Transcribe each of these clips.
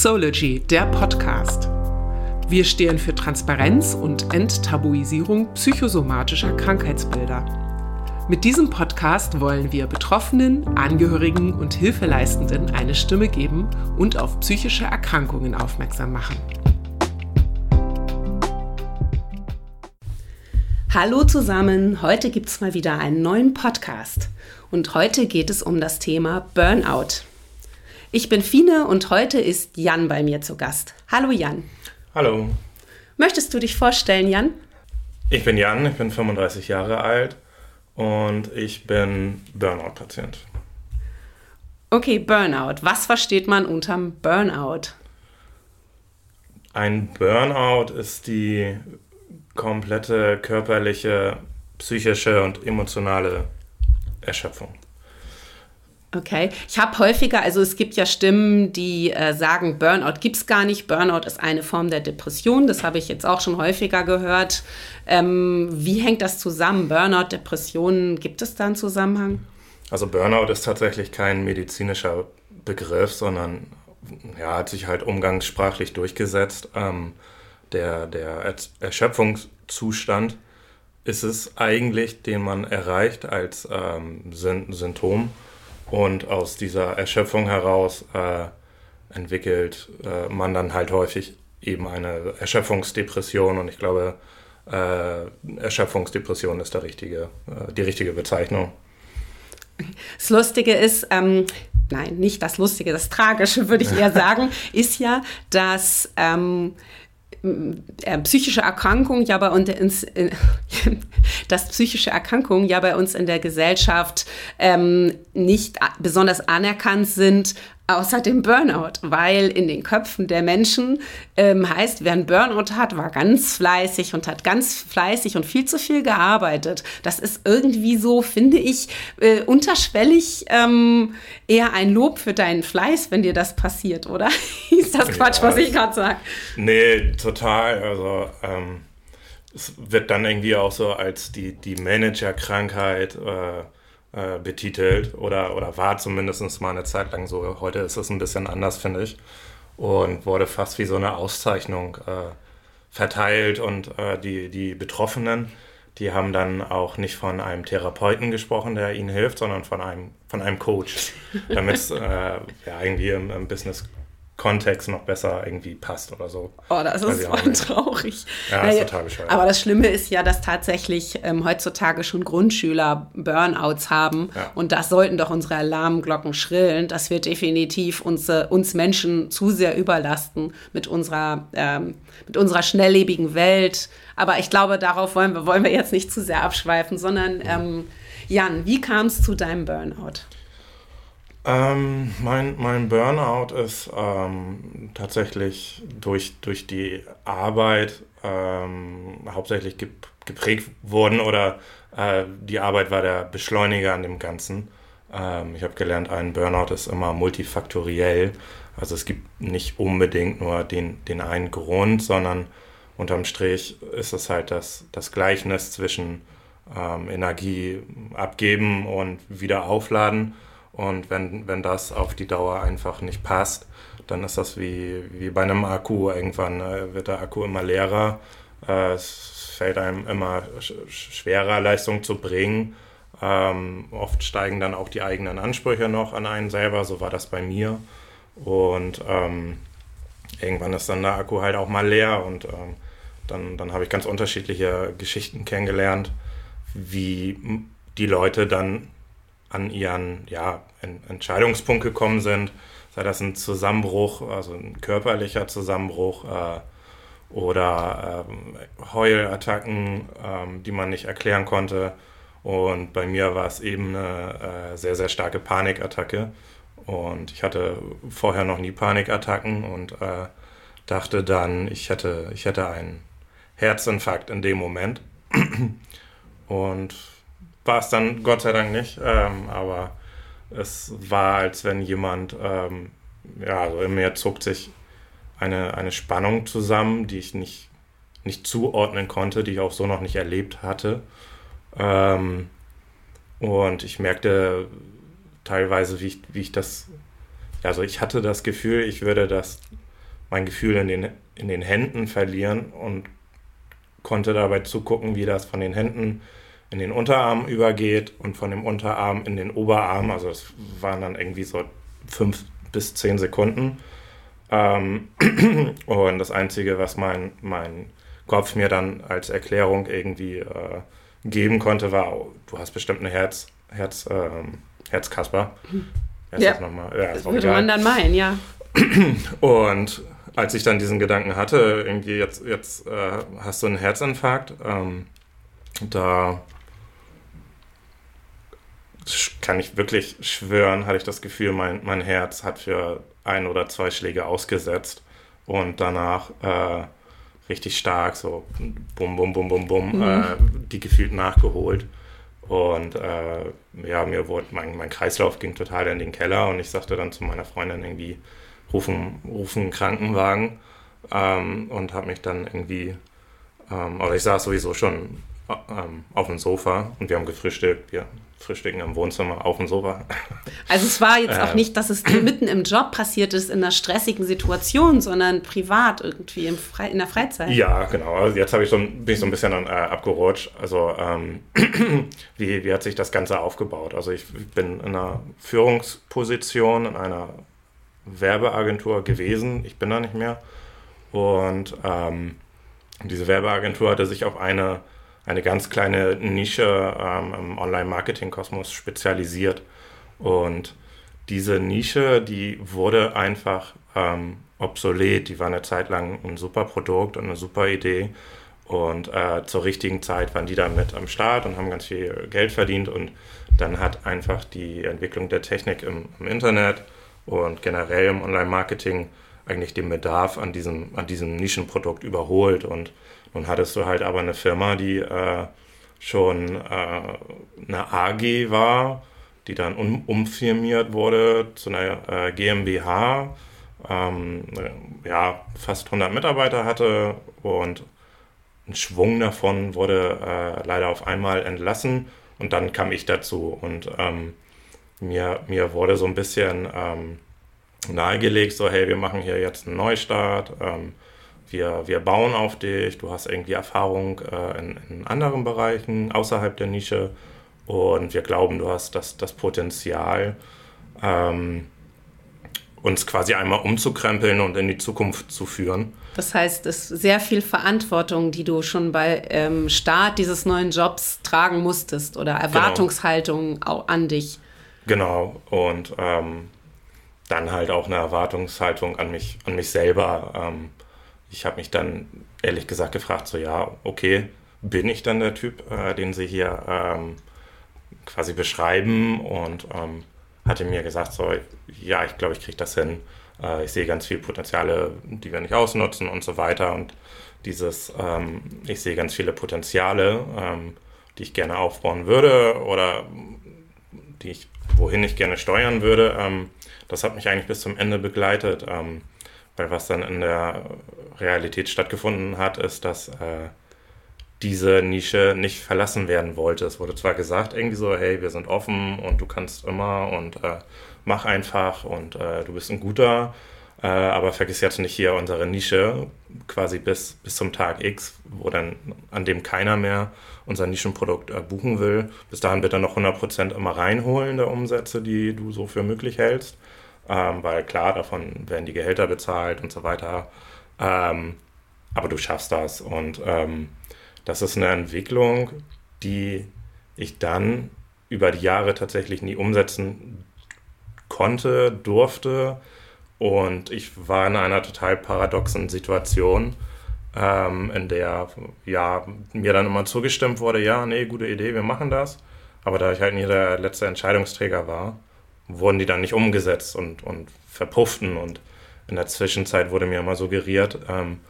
Sology, der Podcast. Wir stehen für Transparenz und Enttabuisierung psychosomatischer Krankheitsbilder. Mit diesem Podcast wollen wir Betroffenen, Angehörigen und Hilfeleistenden eine Stimme geben und auf psychische Erkrankungen aufmerksam machen. Hallo zusammen, heute gibt es mal wieder einen neuen Podcast und heute geht es um das Thema Burnout. Ich bin Fine und heute ist Jan bei mir zu Gast. Hallo Jan. Hallo. Möchtest du dich vorstellen, Jan? Ich bin Jan, ich bin 35 Jahre alt und ich bin Burnout-Patient. Okay, Burnout. Was versteht man unterm Burnout? Ein Burnout ist die komplette körperliche, psychische und emotionale Erschöpfung. Okay, ich habe häufiger, also es gibt ja Stimmen, die äh, sagen, Burnout gibt es gar nicht. Burnout ist eine Form der Depression. Das habe ich jetzt auch schon häufiger gehört. Ähm, wie hängt das zusammen? Burnout, Depressionen, gibt es da einen Zusammenhang? Also Burnout ist tatsächlich kein medizinischer Begriff, sondern ja, hat sich halt umgangssprachlich durchgesetzt. Ähm, der, der Erschöpfungszustand ist es eigentlich, den man erreicht als ähm, Symptom und aus dieser Erschöpfung heraus äh, entwickelt äh, man dann halt häufig eben eine Erschöpfungsdepression. Und ich glaube, äh, Erschöpfungsdepression ist der richtige, äh, die richtige Bezeichnung. Das Lustige ist, ähm, nein, nicht das Lustige, das Tragische würde ich eher sagen, ist ja, dass ähm, äh, psychische Erkrankung ja bei uns, äh, dass psychische Erkrankungen ja bei uns in der Gesellschaft ähm, nicht besonders anerkannt sind außer dem Burnout, weil in den Köpfen der Menschen ähm, heißt, wer einen Burnout hat, war ganz fleißig und hat ganz fleißig und viel zu viel gearbeitet. Das ist irgendwie so, finde ich, äh, unterschwellig ähm, eher ein Lob für deinen Fleiß, wenn dir das passiert, oder? ist das Quatsch, ja, was ich gerade sage? Nee, total. Also ähm, es wird dann irgendwie auch so als die, die Managerkrankheit äh, äh, betitelt oder, oder war zumindest mal eine Zeit lang so. Heute ist es ein bisschen anders, finde ich. Und wurde fast wie so eine Auszeichnung äh, verteilt. Und äh, die, die Betroffenen, die haben dann auch nicht von einem Therapeuten gesprochen, der ihnen hilft, sondern von einem, von einem Coach, damit es äh, ja, irgendwie im, im Business Kontext noch besser irgendwie passt oder so. Oh, das ist voll traurig. Ja, naja, ist total bescheuert. Aber das Schlimme ist ja, dass tatsächlich ähm, heutzutage schon Grundschüler Burnouts haben. Ja. Und das sollten doch unsere Alarmglocken schrillen, dass wir definitiv uns, äh, uns Menschen zu sehr überlasten mit unserer, ähm, mit unserer schnelllebigen Welt. Aber ich glaube, darauf wollen wir, wollen wir jetzt nicht zu sehr abschweifen, sondern ähm, Jan, wie kam es zu deinem Burnout? Ähm, mein, mein Burnout ist ähm, tatsächlich durch, durch die Arbeit ähm, hauptsächlich geprägt worden oder äh, die Arbeit war der Beschleuniger an dem Ganzen. Ähm, ich habe gelernt, ein Burnout ist immer multifaktoriell. Also es gibt nicht unbedingt nur den, den einen Grund, sondern unterm Strich ist es halt das, das Gleichnis zwischen ähm, Energie abgeben und wieder aufladen und wenn, wenn das auf die Dauer einfach nicht passt, dann ist das wie, wie bei einem Akku. Irgendwann äh, wird der Akku immer leerer. Äh, es fällt einem immer sch schwerer, Leistung zu bringen. Ähm, oft steigen dann auch die eigenen Ansprüche noch an einen selber. So war das bei mir. Und ähm, irgendwann ist dann der Akku halt auch mal leer. Und ähm, dann, dann habe ich ganz unterschiedliche Geschichten kennengelernt, wie die Leute dann an ihren ja, Entscheidungspunkt gekommen sind, sei das ein Zusammenbruch, also ein körperlicher Zusammenbruch äh, oder ähm, Heulattacken, ähm, die man nicht erklären konnte. Und bei mir war es eben eine äh, sehr, sehr starke Panikattacke. Und ich hatte vorher noch nie Panikattacken und äh, dachte dann, ich hätte, ich hätte einen Herzinfarkt in dem Moment. Und war es dann Gott sei Dank nicht, ähm, aber es war, als wenn jemand, ähm, ja, also in mir zog sich eine, eine Spannung zusammen, die ich nicht, nicht zuordnen konnte, die ich auch so noch nicht erlebt hatte. Ähm, und ich merkte teilweise, wie ich, wie ich das, also ich hatte das Gefühl, ich würde das mein Gefühl in den, in den Händen verlieren und konnte dabei zugucken, wie das von den Händen in den Unterarm übergeht und von dem Unterarm in den Oberarm. Also es waren dann irgendwie so fünf bis zehn Sekunden. Ähm, und das Einzige, was mein, mein Kopf mir dann als Erklärung irgendwie äh, geben konnte, war, oh, du hast bestimmt eine Herz, Herz, ähm, Herzkasper. Ja, das, ja, das würde man dann meinen, ja. Und als ich dann diesen Gedanken hatte, irgendwie jetzt, jetzt äh, hast du einen Herzinfarkt, ähm, da kann ich wirklich schwören, hatte ich das Gefühl, mein, mein Herz hat für ein oder zwei Schläge ausgesetzt und danach äh, richtig stark so bum, bum, bum, bum, bum, mhm. äh, die gefühlt nachgeholt. Und äh, ja, mir wurde, mein, mein Kreislauf ging total in den Keller und ich sagte dann zu meiner Freundin irgendwie, rufen, rufen einen Krankenwagen ähm, und habe mich dann irgendwie, ähm, oder ich saß sowieso schon ähm, auf dem Sofa und wir haben gefrühstückt. Wir frühstücken im Wohnzimmer auf dem Sofa. Also es war jetzt auch äh. nicht, dass es mitten im Job passiert ist, in einer stressigen Situation, sondern privat irgendwie in der Freizeit. Ja, genau. Also jetzt ich so, bin ich so ein bisschen äh, abgerutscht. Also ähm, wie, wie hat sich das Ganze aufgebaut? Also ich bin in einer Führungsposition, in einer Werbeagentur gewesen. Ich bin da nicht mehr. Und ähm, diese Werbeagentur hatte sich auf eine eine ganz kleine Nische ähm, im Online-Marketing-Kosmos spezialisiert. Und diese Nische, die wurde einfach ähm, obsolet. Die war eine Zeit lang ein super Produkt und eine super Idee. Und äh, zur richtigen Zeit waren die da mit am Start und haben ganz viel Geld verdient. Und dann hat einfach die Entwicklung der Technik im, im Internet und generell im Online-Marketing eigentlich den Bedarf an diesem, an diesem Nischenprodukt überholt. Und nun hattest du halt aber eine Firma, die äh, schon äh, eine AG war, die dann um, umfirmiert wurde zu einer äh, GmbH, ähm, ja, fast 100 Mitarbeiter hatte und ein Schwung davon wurde äh, leider auf einmal entlassen und dann kam ich dazu und ähm, mir, mir wurde so ein bisschen ähm, nahegelegt, so hey, wir machen hier jetzt einen Neustart, ähm, wir, wir bauen auf dich, du hast irgendwie Erfahrung äh, in, in, anderen Bereichen außerhalb der Nische und wir glauben, du hast das, das Potenzial, ähm, uns quasi einmal umzukrempeln und in die Zukunft zu führen. Das heißt, es ist sehr viel Verantwortung, die du schon bei ähm, Start dieses neuen Jobs tragen musstest oder genau. Erwartungshaltung genau. an dich. Genau, und ähm, dann halt auch eine Erwartungshaltung an mich, an mich selber. Ähm, ich habe mich dann ehrlich gesagt gefragt, so ja, okay, bin ich dann der Typ, äh, den Sie hier ähm, quasi beschreiben und ähm, hatte mir gesagt, so ja, ich glaube, ich kriege das hin. Äh, ich sehe ganz viele Potenziale, die wir nicht ausnutzen und so weiter und dieses, ähm, ich sehe ganz viele Potenziale, ähm, die ich gerne aufbauen würde oder die ich, wohin ich gerne steuern würde. Das hat mich eigentlich bis zum Ende begleitet. Ähm, weil was dann in der Realität stattgefunden hat, ist, dass äh, diese Nische nicht verlassen werden wollte. Es wurde zwar gesagt, irgendwie so, hey, wir sind offen und du kannst immer und äh, mach einfach und äh, du bist ein guter, äh, aber vergiss jetzt nicht hier unsere Nische, quasi bis, bis zum Tag X, wo dann an dem keiner mehr unser Nischenprodukt äh, buchen will. Bis dahin bitte noch 100% immer reinholen der Umsätze, die du so für möglich hältst ähm, weil klar, davon werden die Gehälter bezahlt und so weiter. Ähm, aber du schaffst das und ähm, das ist eine Entwicklung, die ich dann über die Jahre tatsächlich nie umsetzen konnte, durfte und ich war in einer total paradoxen Situation, ähm, in der ja mir dann immer zugestimmt wurde, ja, nee, gute Idee, wir machen das. Aber da ich halt nie der letzte Entscheidungsträger war, wurden die dann nicht umgesetzt und, und verpufften. Und in der Zwischenzeit wurde mir immer suggeriert, ähm,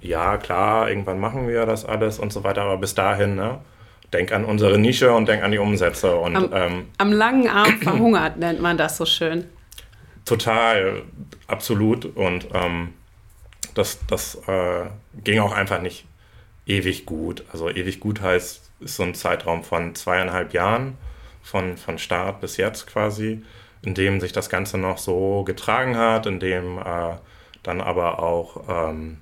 ja, klar, irgendwann machen wir das alles und so weiter, aber bis dahin, ne? Denk an unsere Nische und denk an die Umsätze. Und, am, ähm, am langen Arm verhungert nennt man das so schön. Total, absolut. Und ähm, das, das äh, ging auch einfach nicht ewig gut. Also ewig gut heißt, ist so ein Zeitraum von zweieinhalb Jahren von, von Start bis jetzt quasi, in dem sich das Ganze noch so getragen hat, in dem äh, dann aber auch ähm,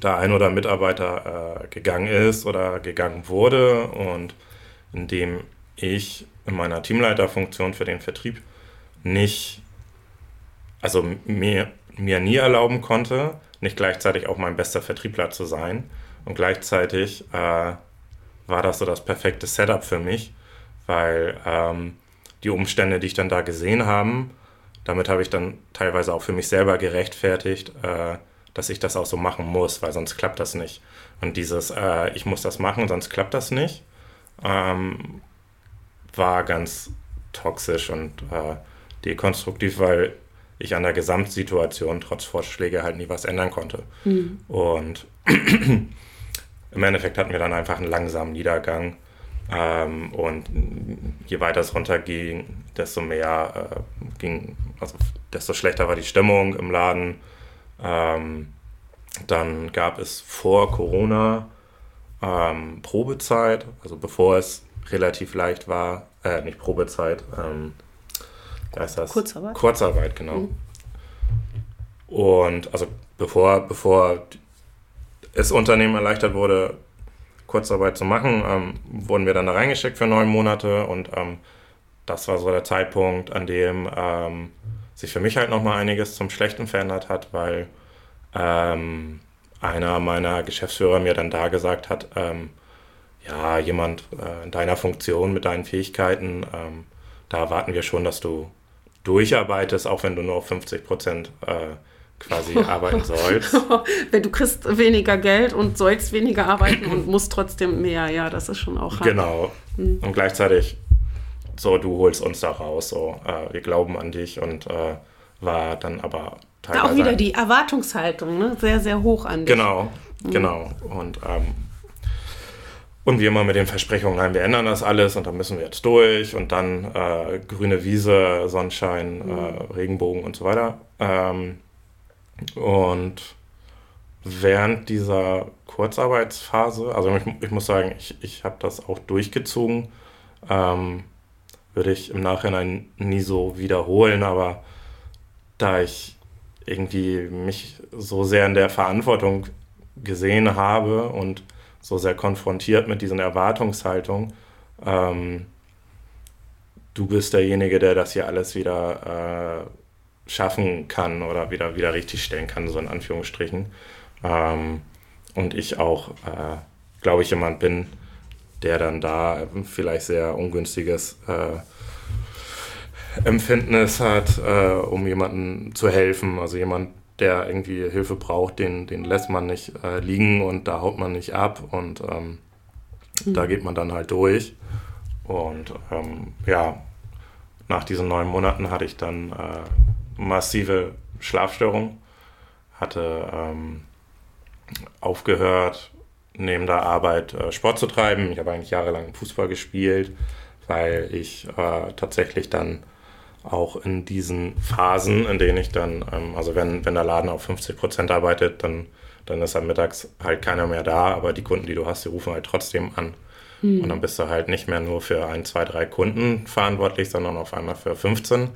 da ein oder Mitarbeiter äh, gegangen ist oder gegangen wurde und indem ich in meiner Teamleiterfunktion für den Vertrieb nicht, also mir, mir nie erlauben konnte, nicht gleichzeitig auch mein bester Vertriebler zu sein. Und gleichzeitig äh, war das so das perfekte Setup für mich, weil ähm, die Umstände, die ich dann da gesehen habe, damit habe ich dann teilweise auch für mich selber gerechtfertigt, äh, dass ich das auch so machen muss, weil sonst klappt das nicht. Und dieses, äh, ich muss das machen, sonst klappt das nicht, ähm, war ganz toxisch und äh, dekonstruktiv, weil ich an der Gesamtsituation trotz Vorschläge halt nie was ändern konnte. Mhm. Und im Endeffekt hatten wir dann einfach einen langsamen Niedergang. Ähm, und je weiter es runterging, desto mehr äh, ging, also desto schlechter war die Stimmung im Laden. Ähm, dann gab es vor Corona ähm, Probezeit, also bevor es relativ leicht war, äh, nicht Probezeit, ähm, da ist das Kurzarbeit. Kurzarbeit, genau. Mhm. Und also bevor, bevor es Unternehmen erleichtert wurde, Kurzarbeit zu machen, ähm, wurden wir dann da reingeschickt für neun Monate und ähm, das war so der Zeitpunkt, an dem ähm, sich für mich halt nochmal einiges zum Schlechten verändert hat, weil ähm, einer meiner Geschäftsführer mir dann da gesagt hat, ähm, ja, jemand äh, in deiner Funktion mit deinen Fähigkeiten, ähm, da erwarten wir schon, dass du durcharbeitest, auch wenn du nur auf 50 Prozent äh, quasi arbeiten sollst. wenn du kriegst weniger Geld und sollst weniger arbeiten und musst trotzdem mehr, ja, das ist schon auch hart. Genau. Mhm. Und gleichzeitig so, du holst uns da raus, so, äh, wir glauben an dich und äh, war dann aber teilweise... Auch wieder die Erwartungshaltung, ne? sehr, sehr hoch an dich. Genau, mhm. genau. Und, ähm, und wie immer mit den Versprechungen, nein, wir ändern das alles und dann müssen wir jetzt durch und dann äh, grüne Wiese, Sonnenschein, mhm. Regenbogen und so weiter. Ähm, und während dieser Kurzarbeitsphase, also ich, ich muss sagen, ich, ich habe das auch durchgezogen. Ähm, würde ich im Nachhinein nie so wiederholen, aber da ich irgendwie mich so sehr in der Verantwortung gesehen habe und so sehr konfrontiert mit diesen Erwartungshaltungen, ähm, du bist derjenige, der das hier alles wieder äh, schaffen kann oder wieder, wieder richtig stellen kann, so in Anführungsstrichen. Ähm, und ich auch, äh, glaube ich, jemand bin, der dann da vielleicht sehr ungünstiges äh, Empfindnis hat, äh, um jemandem zu helfen. Also jemand, der irgendwie Hilfe braucht, den, den lässt man nicht äh, liegen und da haut man nicht ab und ähm, mhm. da geht man dann halt durch. Und ähm, ja, nach diesen neun Monaten hatte ich dann äh, massive Schlafstörungen, hatte ähm, aufgehört, neben der Arbeit äh, Sport zu treiben. Ich habe eigentlich jahrelang Fußball gespielt, weil ich äh, tatsächlich dann auch in diesen Phasen, in denen ich dann, ähm, also wenn, wenn der Laden auf 50 Prozent arbeitet, dann, dann ist am Mittags halt keiner mehr da, aber die Kunden, die du hast, die rufen halt trotzdem an. Mhm. Und dann bist du halt nicht mehr nur für ein, zwei, drei Kunden verantwortlich, sondern auf einmal für 15.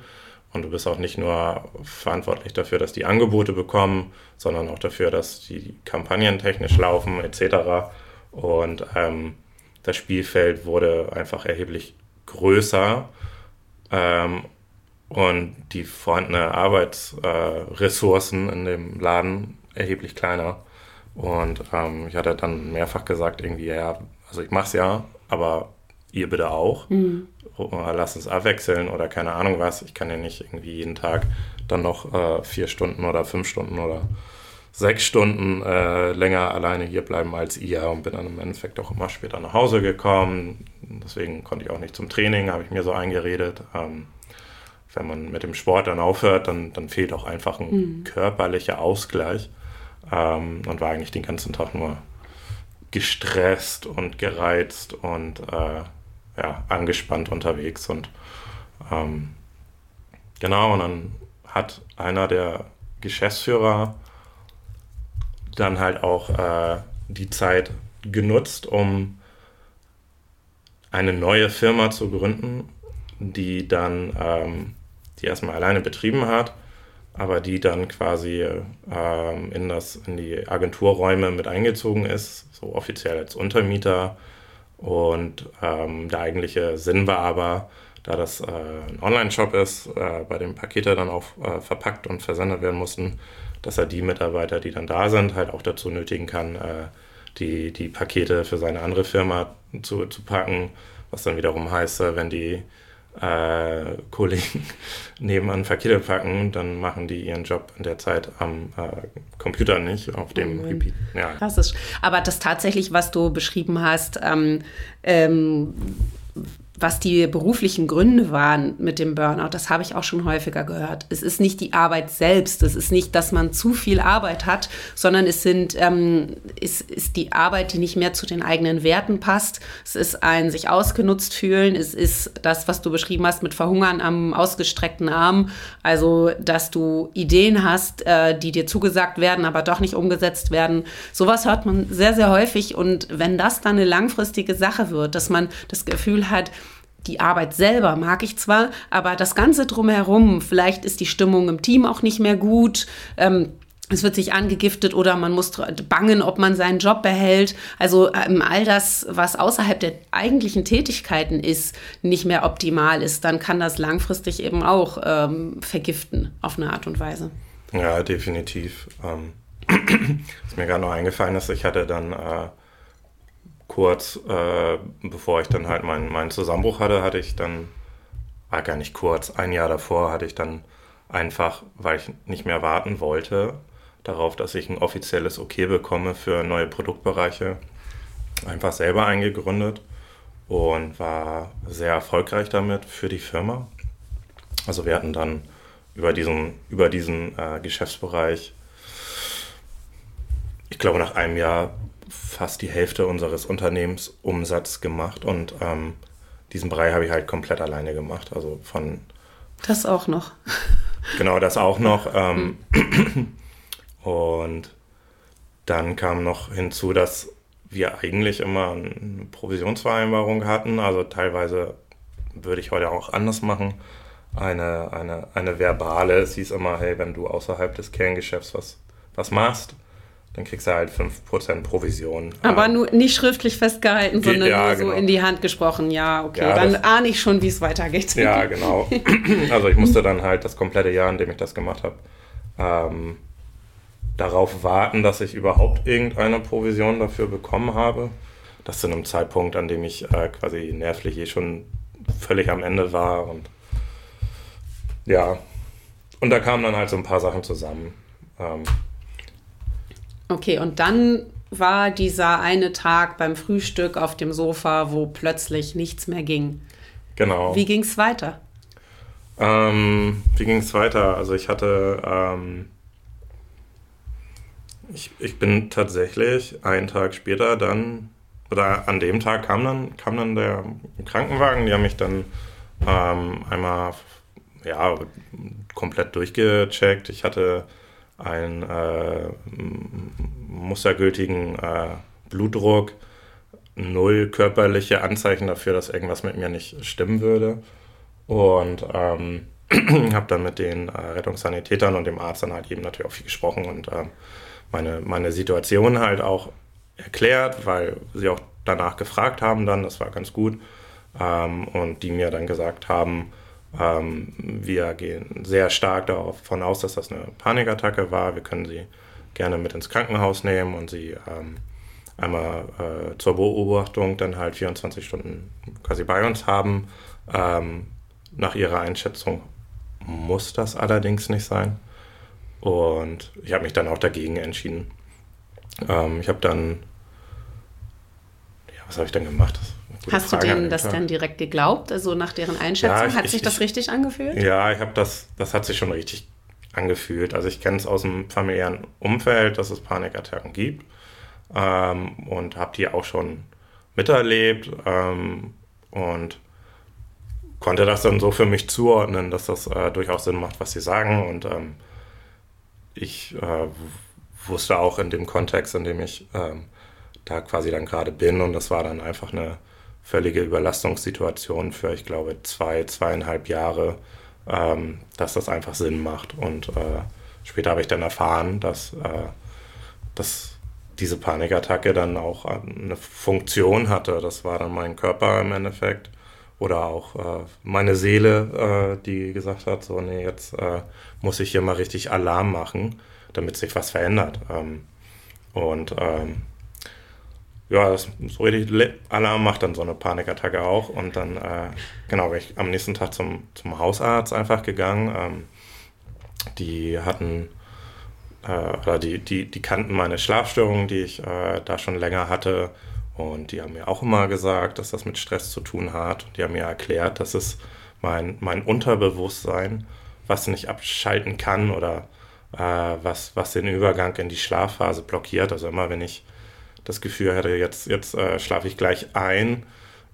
Und du bist auch nicht nur verantwortlich dafür, dass die Angebote bekommen, sondern auch dafür, dass die Kampagnen technisch laufen etc. Und ähm, das Spielfeld wurde einfach erheblich größer ähm, und die vorhandene Arbeitsressourcen äh, in dem Laden erheblich kleiner. Und ähm, ich hatte dann mehrfach gesagt, irgendwie, ja, also ich mach's ja, aber ihr bitte auch. Mhm. Lass uns abwechseln oder keine Ahnung was. Ich kann ja nicht irgendwie jeden Tag dann noch äh, vier Stunden oder fünf Stunden oder sechs Stunden äh, länger alleine hier bleiben als ihr und bin dann im Endeffekt auch immer später nach Hause gekommen. Deswegen konnte ich auch nicht zum Training, habe ich mir so eingeredet. Ähm, wenn man mit dem Sport dann aufhört, dann, dann fehlt auch einfach ein mhm. körperlicher Ausgleich ähm, und war eigentlich den ganzen Tag nur gestresst und gereizt und äh, ja, angespannt unterwegs. Und ähm, genau, und dann hat einer der Geschäftsführer dann halt auch äh, die Zeit genutzt, um eine neue Firma zu gründen, die dann ähm, die erstmal alleine betrieben hat, aber die dann quasi ähm, in, das, in die Agenturräume mit eingezogen ist, so offiziell als Untermieter. Und ähm, der eigentliche Sinn war aber, da das äh, ein Online-Shop ist, äh, bei dem Pakete dann auch äh, verpackt und versendet werden mussten, dass er die Mitarbeiter, die dann da sind, halt auch dazu nötigen kann, äh, die, die Pakete für seine andere Firma zu, zu packen, was dann wiederum heißt, äh, wenn die äh, Kollegen nebenan Pakete packen, dann machen die ihren Job in der Zeit am äh, Computer nicht, auf dem Mhm. Repeat. Ja. Das ist, aber das tatsächlich, was du beschrieben hast, ähm, ähm, was die beruflichen Gründe waren mit dem Burnout, das habe ich auch schon häufiger gehört. Es ist nicht die Arbeit selbst, es ist nicht, dass man zu viel Arbeit hat, sondern es sind, ähm, es ist die Arbeit, die nicht mehr zu den eigenen Werten passt. Es ist ein sich ausgenutzt fühlen, es ist das, was du beschrieben hast mit Verhungern am ausgestreckten Arm, also dass du Ideen hast, äh, die dir zugesagt werden, aber doch nicht umgesetzt werden. Sowas hört man sehr, sehr häufig und wenn das dann eine langfristige Sache wird, dass man das Gefühl hat, die Arbeit selber mag ich zwar, aber das Ganze drumherum, vielleicht ist die Stimmung im Team auch nicht mehr gut. Ähm, es wird sich angegiftet oder man muss bangen, ob man seinen Job behält. Also ähm, all das, was außerhalb der eigentlichen Tätigkeiten ist, nicht mehr optimal ist, dann kann das langfristig eben auch ähm, vergiften auf eine Art und Weise. Ja, definitiv. Ähm, was mir gerade noch eingefallen ist, ich hatte dann äh, kurz, äh, bevor ich dann halt meinen, meinen Zusammenbruch hatte, hatte ich dann, war gar nicht kurz, ein Jahr davor hatte ich dann einfach, weil ich nicht mehr warten wollte, darauf, dass ich ein offizielles Okay bekomme für neue Produktbereiche, einfach selber eingegründet und war sehr erfolgreich damit für die Firma. Also wir hatten dann über diesen, über diesen äh, Geschäftsbereich, ich glaube nach einem Jahr fast die Hälfte unseres Unternehmensumsatz gemacht und ähm, diesen Bereich habe ich halt komplett alleine gemacht. Also von Das auch noch. Genau, das auch noch. Ähm, und dann kam noch hinzu, dass wir eigentlich immer eine Provisionsvereinbarung hatten. Also teilweise würde ich heute auch anders machen. Eine, eine, eine verbale. Es hieß immer, hey, wenn du außerhalb des Kerngeschäfts was, was machst, dann kriegst du halt 5% Provision. Aber Ähm, nur nicht schriftlich festgehalten, Ge- sondern ja, nur so genau. in die Hand gesprochen. Ja, okay, Ja, dann ahne ich schon, wie es weitergeht. Ja, genau. Also ich musste dann halt das komplette Jahr, in dem ich das gemacht habe, ähm, darauf warten, dass ich überhaupt irgendeine Provision dafür bekommen habe. Das zu einem Zeitpunkt, an dem ich äh, quasi nervlich eh schon völlig am Ende war und ja. Und da kamen dann halt so ein paar Sachen zusammen. Ähm, Okay, und dann war dieser eine Tag beim Frühstück auf dem Sofa, wo plötzlich nichts mehr ging. genau. Wie ging es weiter? Ähm, wie ging es weiter? Also ich hatte, ähm, ich, ich bin tatsächlich einen Tag später dann, oder an dem Tag kam dann, kam dann der Krankenwagen, die haben mich dann ähm, einmal ja, komplett durchgecheckt. Ich hatte einen äh, mustergültigen äh, Blutdruck, null körperliche Anzeichen dafür, dass irgendwas mit mir nicht stimmen würde. Und ähm, habe dann mit den äh, Rettungssanitätern und dem Arzt dann halt eben natürlich auch viel gesprochen und ähm, meine, meine Situation halt auch erklärt, weil sie auch danach gefragt haben dann, das war ganz gut. Ähm, und die mir dann gesagt haben, ähm, wir gehen sehr stark davon aus, dass das eine Panikattacke war. Wir können sie gerne mit ins Krankenhaus nehmen und sie ähm, einmal äh, zur Beobachtung dann halt 24 Stunden quasi bei uns haben. Ähm, nach ihrer Einschätzung muss das allerdings nicht sein. Und ich habe mich dann auch dagegen entschieden. Ähm, ich habe dann, ja, was habe ich dann gemacht? Das Hast du Frage an denen das dann direkt geglaubt, also nach deren Einschätzung? Ja, ich- Hat ich- sich das ich- richtig angefühlt? Ja, ich habe das, das hat sich schon richtig angefühlt. Also ich kenne es aus dem familiären Umfeld, dass es Panikattacken gibt ähm, und habe die auch schon miterlebt ähm, und konnte das dann so für mich zuordnen, dass das äh, durchaus Sinn macht, was sie sagen und ähm, ich äh, wusste auch in dem Kontext, in dem ich ähm, da quasi dann gerade bin und das war dann einfach eine völlige Überlastungssituation für, ich glaube, zwei, zweieinhalb Jahre, ähm, dass das einfach Sinn macht. Und äh, später habe ich dann erfahren, dass, äh, dass diese Panikattacke dann auch eine Funktion hatte. Das war dann mein Körper im Endeffekt oder auch äh, meine Seele, äh, die gesagt hat, so, nee, jetzt äh, muss ich hier mal richtig Alarm machen, damit sich was verändert. Ähm, und ähm, ja, das, so richtig Alarm macht dann so eine Panikattacke auch. Und dann, äh, genau, bin ich am nächsten Tag zum, zum Hausarzt einfach gegangen. Ähm, die hatten, äh, oder die, die, die kannten meine Schlafstörungen, die ich äh, da schon länger hatte und die haben mir auch immer gesagt, dass das mit Stress zu tun hat. Und die haben mir erklärt, dass es mein, mein Unterbewusstsein, was nicht abschalten kann oder äh, was, was den Übergang in die Schlafphase blockiert. Also immer wenn ich das Gefühl hätte, jetzt, jetzt äh, schlafe ich gleich ein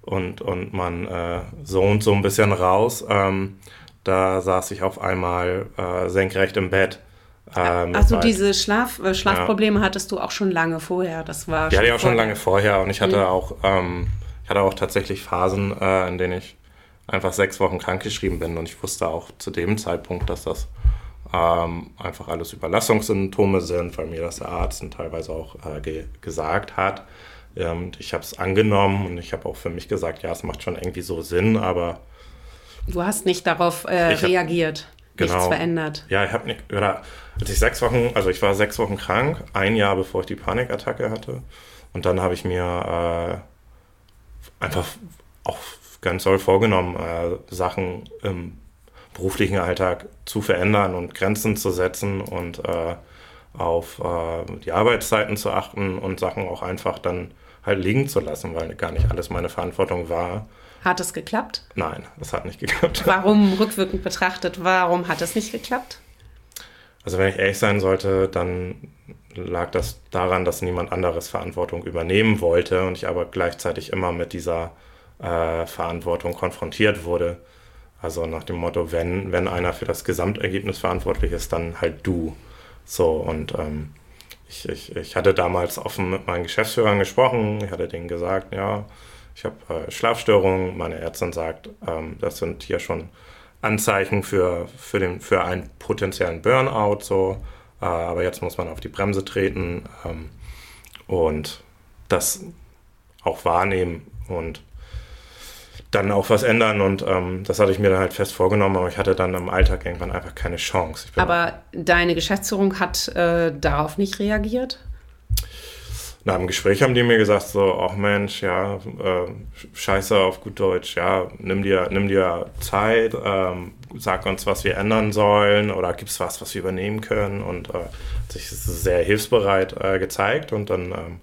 und, und man äh, und so ein bisschen raus, ähm, da saß ich auf einmal äh, senkrecht im Bett ähm, also diese Schlaf, äh, Schlafprobleme ja. hattest du auch schon lange vorher. Das war ja, die auch schon lange vorher und ich hatte mhm. auch, ähm, ich hatte auch tatsächlich Phasen, äh, in denen ich einfach sechs Wochen krankgeschrieben bin und ich wusste auch zu dem Zeitpunkt, dass das ähm, einfach alles Überlassungssymptome sind, weil mir das der Arzt teilweise auch äh, ge gesagt hat. Ähm, ich habe es angenommen und ich habe auch für mich gesagt, ja, es macht schon irgendwie so Sinn, aber Du hast nicht darauf äh, reagiert genau, nichts verändert. Ja, ich habe nicht, oder als ich sechs Wochen, also ich war sechs Wochen krank, ein Jahr bevor ich die Panikattacke hatte. Und dann habe ich mir äh, einfach auch ganz doll vorgenommen, äh, Sachen im beruflichen Alltag zu verändern und Grenzen zu setzen und äh, auf äh, die Arbeitszeiten zu achten und Sachen auch einfach dann halt liegen zu lassen, weil gar nicht alles meine Verantwortung war. Hat es geklappt? Nein, es hat nicht geklappt. Warum rückwirkend betrachtet, warum hat es nicht geklappt? Also wenn ich ehrlich sein sollte, dann lag das daran, dass niemand anderes Verantwortung übernehmen wollte und ich aber gleichzeitig immer mit dieser äh, Verantwortung konfrontiert wurde. Also nach dem Motto, wenn, wenn einer für das Gesamtergebnis verantwortlich ist, dann halt du. So, und ähm, ich, ich, ich hatte damals offen mit meinen Geschäftsführern gesprochen. Ich hatte denen gesagt, ja, ich habe äh, Schlafstörungen. Meine Ärztin sagt, ähm, das sind hier schon Anzeichen für, für, den, für einen potenziellen Burnout. So. Äh, aber jetzt muss man auf die Bremse treten ähm, und das auch wahrnehmen und dann auch was ändern. Und ähm, das hatte ich mir dann halt fest vorgenommen, aber ich hatte dann im Alltag irgendwann einfach keine Chance. Aber deine Geschäftsführung hat äh, darauf nicht reagiert? nach dem Gespräch haben die mir gesagt, so, ach Mensch, ja, äh, scheiße auf gut Deutsch, ja, nimm dir, nimm dir Zeit, ähm, sag uns, was wir ändern sollen oder gibt es was, was wir übernehmen können und äh, sich sehr hilfsbereit äh, gezeigt und dann ähm,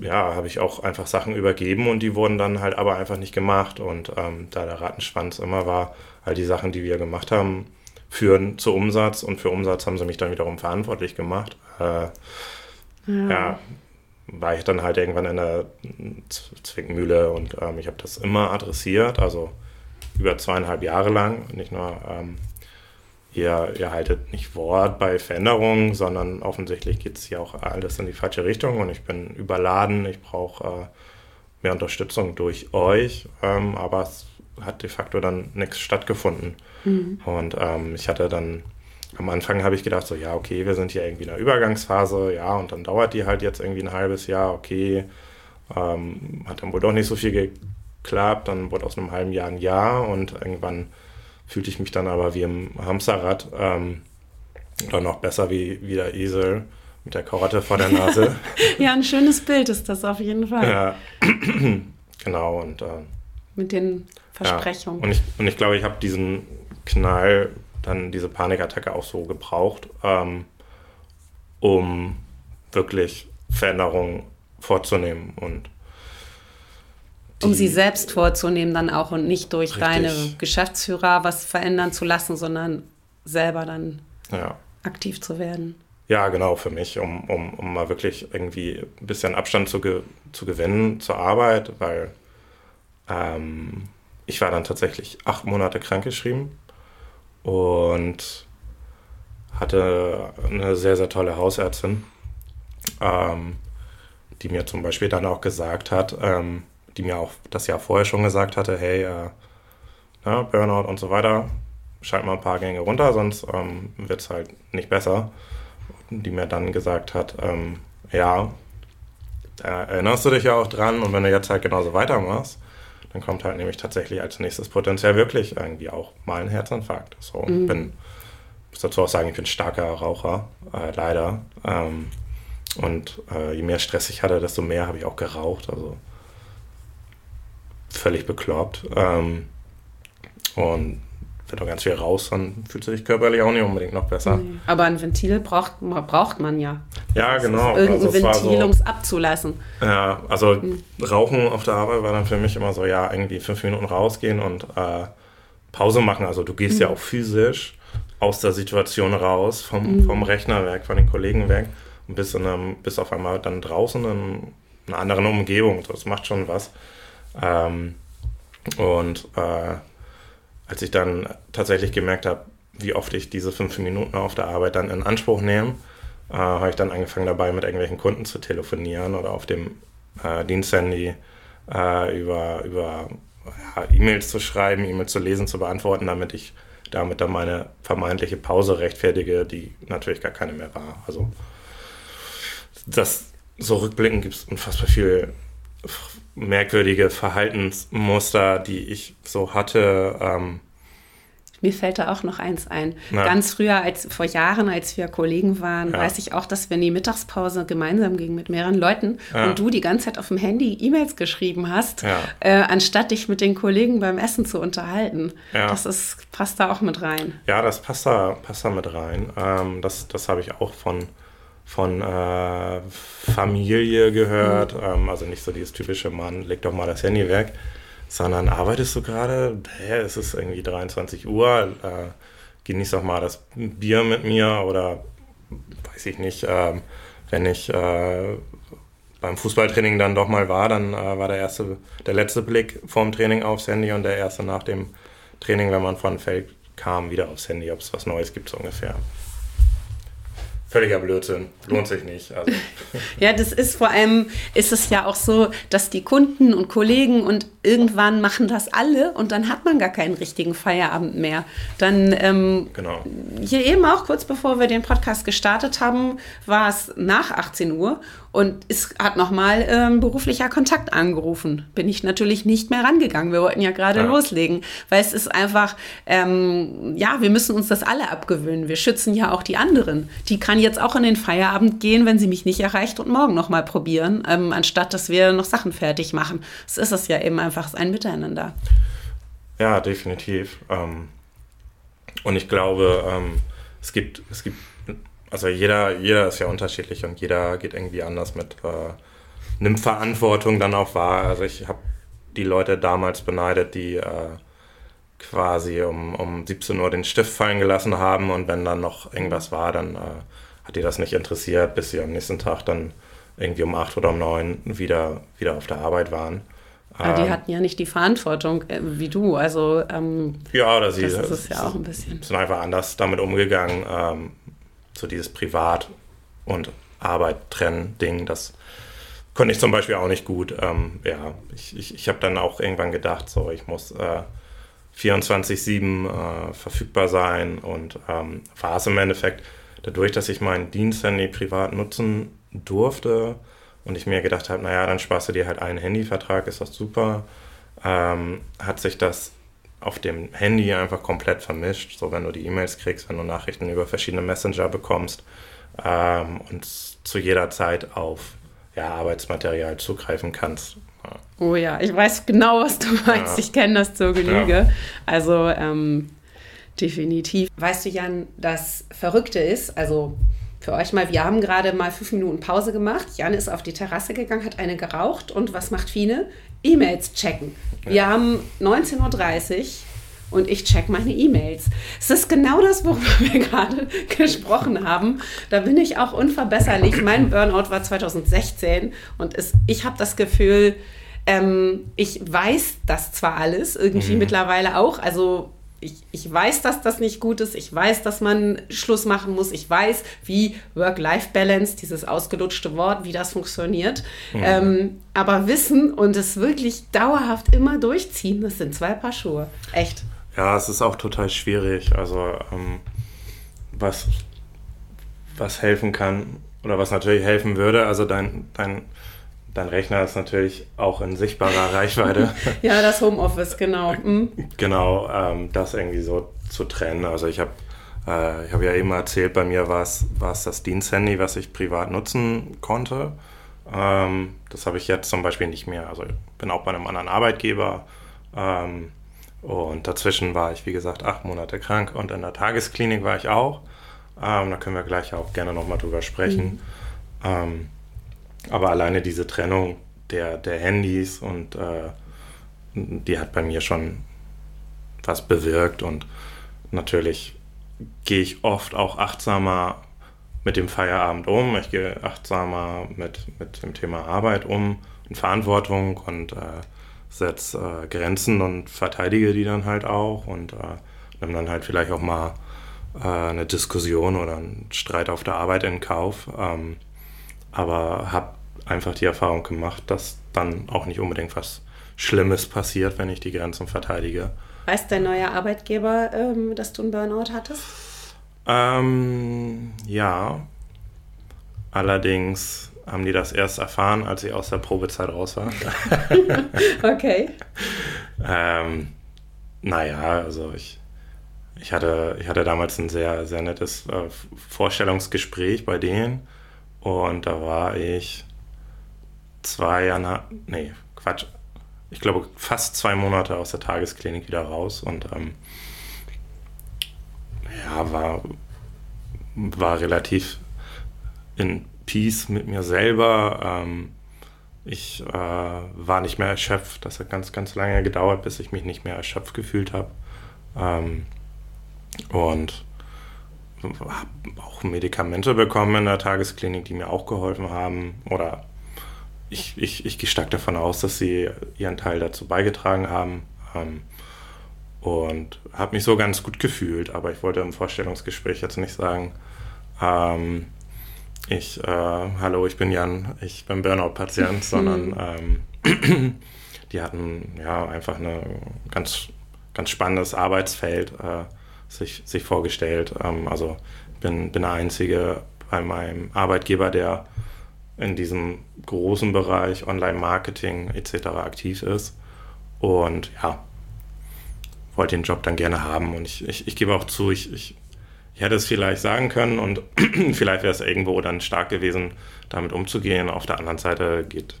ja, habe ich auch einfach Sachen übergeben und die wurden dann halt aber einfach nicht gemacht und ähm, da der Rattenschwanz immer war, all die Sachen, die wir gemacht haben, führen zu Umsatz und für Umsatz haben sie mich dann wiederum verantwortlich gemacht. Äh, ja. ja, war ich dann halt irgendwann in der Zwickmühle und ähm, ich habe das immer adressiert, also über zweieinhalb Jahre lang. Nicht nur, ähm, ihr, ihr haltet nicht Wort bei Veränderungen, sondern offensichtlich geht es hier auch alles in die falsche Richtung und ich bin überladen, ich brauche äh, mehr Unterstützung durch euch, ähm, aber es hat de facto dann nichts stattgefunden. Mhm. Und ähm, ich hatte dann am Anfang habe ich gedacht, so, ja, okay, wir sind hier irgendwie in einer Übergangsphase, ja, und dann dauert die halt jetzt irgendwie ein halbes Jahr, okay. Ähm, hat dann wohl doch nicht so viel geklappt, dann wurde aus einem halben Jahr ein Jahr und irgendwann fühlte ich mich dann aber wie im Hamsterrad ähm, oder noch besser wie, wie der Esel mit der Karotte vor der Nase. ja, ein schönes Bild ist das auf jeden Fall. Ja, genau. Und, äh, mit den Versprechungen. Ja. Und, ich, und ich glaube, ich habe diesen Knall dann diese Panikattacke auch so gebraucht, ähm, um wirklich Veränderungen vorzunehmen und um sie selbst vorzunehmen dann auch und nicht durch richtig. deine Geschäftsführer was verändern zu lassen, sondern selber dann ja. aktiv zu werden. Ja, genau, für mich, um, um, um mal wirklich irgendwie ein bisschen Abstand zu, ge zu gewinnen zur Arbeit, weil ähm, ich war dann tatsächlich acht Monate krankgeschrieben und hatte eine sehr, sehr tolle Hausärztin, ähm, die mir zum Beispiel dann auch gesagt hat, ähm, die mir auch das Jahr vorher schon gesagt hatte, hey, äh, ja, Burnout und so weiter, schalt mal ein paar Gänge runter, sonst ähm, wird es halt nicht besser. Die mir dann gesagt hat, ähm, ja, da erinnerst du dich ja auch dran und wenn du jetzt halt genauso weitermachst, dann kommt halt nämlich tatsächlich als nächstes potenziell wirklich irgendwie auch mal ein Herzinfarkt. So, mhm. bin, muss dazu auch sagen, ich bin starker Raucher, äh, leider. Ähm, und äh, je mehr Stress ich hatte, desto mehr habe ich auch geraucht. Also völlig bekloppt. Ähm, und wenn du ganz viel raus, dann fühlt sich körperlich auch nicht unbedingt noch besser. Nee. Aber ein Ventil braucht, braucht man ja. Ja, das genau. Irgendein also Ventil, so, um es abzulassen. Ja, also mhm. Rauchen auf der Arbeit war dann für mich immer so, ja, irgendwie fünf Minuten rausgehen und äh, Pause machen. Also du gehst mhm. ja auch physisch aus der Situation raus, vom, mhm. vom Rechner weg, von den Kollegen weg und bist, in einem, bist auf einmal dann draußen in einer anderen Umgebung. Das macht schon was. Ähm, und äh, als ich dann tatsächlich gemerkt habe, wie oft ich diese fünf Minuten auf der Arbeit dann in Anspruch nehme, äh, habe ich dann angefangen dabei mit irgendwelchen Kunden zu telefonieren oder auf dem äh, Diensthandy äh, über, über ja, E-Mails zu schreiben, E-Mails zu lesen, zu beantworten, damit ich damit dann meine vermeintliche Pause rechtfertige, die natürlich gar keine mehr war. Also das so rückblickend gibt es unfassbar viel merkwürdige Verhaltensmuster, die ich so hatte. Ähm, mir fällt da auch noch eins ein. Na. Ganz früher, als vor Jahren, als wir Kollegen waren, ja. weiß ich auch, dass wir in die Mittagspause gemeinsam gingen mit mehreren Leuten ja. und du die ganze Zeit auf dem Handy E-Mails geschrieben hast, ja. äh, anstatt dich mit den Kollegen beim Essen zu unterhalten. Das ist, passt da auch mit rein. Ja, das passt da, passt da mit rein. Ähm, das das habe ich auch von von äh, Familie gehört. Mhm. Ähm, also nicht so dieses typische Mann, leg doch mal das Handy weg, sondern arbeitest du gerade? Hä, es ist irgendwie 23 Uhr, äh, genieß doch mal das Bier mit mir oder weiß ich nicht, äh, wenn ich äh, beim Fußballtraining dann doch mal war, dann äh, war der erste, der letzte Blick vorm Training aufs Handy und der erste nach dem Training, wenn man von Feld kam, wieder aufs Handy, ob es was Neues gibt, so ungefähr. Völliger Blödsinn, lohnt sich nicht. Also. ja, das ist vor allem, ist es ja auch so, dass die Kunden und Kollegen und irgendwann machen das alle und dann hat man gar keinen richtigen Feierabend mehr. Dann, ähm, genau. hier eben auch kurz bevor wir den Podcast gestartet haben, war es nach 18 Uhr und es hat nochmal ähm, beruflicher Kontakt angerufen. Bin ich natürlich nicht mehr rangegangen. Wir wollten ja gerade ja. loslegen, weil es ist einfach, ähm, ja, wir müssen uns das alle abgewöhnen. Wir schützen ja auch die anderen. Die kann jetzt auch in den Feierabend gehen, wenn sie mich nicht erreicht und morgen nochmal probieren, ähm, anstatt dass wir noch Sachen fertig machen. Das ist es ja eben einfach ein Miteinander. Ja, definitiv. Ähm, und ich glaube, ähm, es gibt, es gibt also jeder, jeder ist ja unterschiedlich und jeder geht irgendwie anders mit, äh, nimmt Verantwortung dann auch wahr. Also ich habe die Leute damals beneidet, die äh, quasi um, um 17 Uhr den Stift fallen gelassen haben und wenn dann noch irgendwas war, dann äh, hat die das nicht interessiert, bis sie am nächsten Tag dann irgendwie um 8 oder um 9 wieder, wieder auf der Arbeit waren. Aber die ähm, hatten ja nicht die Verantwortung äh, wie du, also ähm, ja, oder sie das ist es ja auch ein bisschen. sind einfach anders damit umgegangen. Ähm, so dieses Privat- und Arbeit-Trennen-Ding, das konnte ich zum Beispiel auch nicht gut. Ähm, ja, ich, ich, ich habe dann auch irgendwann gedacht, so, ich muss äh, 24-7 äh, verfügbar sein und ähm, war es im Endeffekt dadurch, dass ich meinen Diensthandy privat nutzen durfte und ich mir gedacht habe, naja, dann sparst du dir halt einen Handyvertrag, ist das super, ähm, hat sich das auf dem Handy einfach komplett vermischt. So, wenn du die E-Mails kriegst, wenn du Nachrichten über verschiedene Messenger bekommst ähm, und zu jeder Zeit auf ja, Arbeitsmaterial zugreifen kannst. Oh ja, ich weiß genau, was du meinst. Ja. Ich kenne das zur Genüge. Also ähm, definitiv. Weißt du, Jan, das Verrückte ist, also für euch mal, wir haben gerade mal fünf Minuten Pause gemacht. Jan ist auf die Terrasse gegangen, hat eine geraucht und was macht Fine? E-Mails checken. Wir haben 19.30 Uhr und ich check meine E-Mails. Es ist genau das, worüber wir gerade gesprochen haben. Da bin ich auch unverbesserlich. Mein Burnout war 2016 und es, ich habe das Gefühl, ähm, ich weiß das zwar alles, irgendwie mhm. mittlerweile auch. Also ich, ich weiß, dass das nicht gut ist. Ich weiß, dass man Schluss machen muss. Ich weiß, wie Work-Life-Balance, dieses ausgelutschte Wort, wie das funktioniert. Mhm. Ähm, aber wissen und es wirklich dauerhaft immer durchziehen, das sind zwei Paar Schuhe. Echt. ja, es ist auch total schwierig. Also ähm, was, was helfen kann oder was natürlich helfen würde, also dein, dein, dein Rechner ist natürlich auch in sichtbarer Reichweite. ja, das Homeoffice, genau. Mhm. Genau, ähm, das irgendwie so zu trennen. Also ich habe äh, ich habe ja eben erzählt, bei mir war es das Diensthandy, was ich privat nutzen konnte. Ähm, das habe ich jetzt zum Beispiel nicht mehr. Also ich bin auch bei einem anderen Arbeitgeber. Ähm, und dazwischen war ich, wie gesagt, acht Monate krank und in der Tagesklinik war ich auch. Ähm, da können wir gleich auch gerne nochmal drüber sprechen. Mhm. Aber alleine diese Trennung der, der Handys und äh, die hat bei mir schon was bewirkt und natürlich gehe ich oft auch achtsamer mit dem Feierabend um. Ich gehe achtsamer mit, mit dem Thema Arbeit um und Verantwortung und äh, setze äh, Grenzen und verteidige die dann halt auch und äh, nehme dann halt vielleicht auch mal äh, eine Diskussion oder einen Streit auf der Arbeit in Kauf. Ähm, aber habe einfach die Erfahrung gemacht, dass dann auch nicht unbedingt was Schlimmes passiert, wenn ich die Grenzen verteidige. Weiß dein neuer Arbeitgeber, ähm, dass du einen Burnout hattest? Ähm, ja. Allerdings haben die das erst erfahren, als ich aus der Probezeit raus war. okay. ähm, naja, also ich, ich, hatte, ich hatte damals ein sehr, sehr nettes äh, Vorstellungsgespräch bei denen und da war ich zwei Jahre, nee, Quatsch, ich glaube fast zwei Monate aus der Tagesklinik wieder raus und ähm, ja, war, war relativ in Peace mit mir selber. Ähm, ich äh, war nicht mehr erschöpft. Das hat ganz, ganz lange gedauert, bis ich mich nicht mehr erschöpft gefühlt habe. Ähm, und habe auch Medikamente bekommen in der Tagesklinik, die mir auch geholfen haben. Oder ich, ich, ich gehe stark davon aus, dass sie ihren Teil dazu beigetragen haben. Ähm, und habe mich so ganz gut gefühlt, aber ich wollte im Vorstellungsgespräch jetzt nicht sagen, ähm, ich, äh, hallo, ich bin Jan, ich bin Burnout-Patient, sondern ähm, die hatten ja einfach ein ganz, ganz spannendes Arbeitsfeld äh, sich, sich vorgestellt. Ähm, also bin, bin der Einzige bei meinem Arbeitgeber, der in diesem großen Bereich Online-Marketing etc. aktiv ist. Und ja, wollte den Job dann gerne haben. Und ich, ich, ich gebe auch zu, ich, ich, ich hätte es vielleicht sagen können und vielleicht wäre es irgendwo dann stark gewesen, damit umzugehen. Auf der anderen Seite geht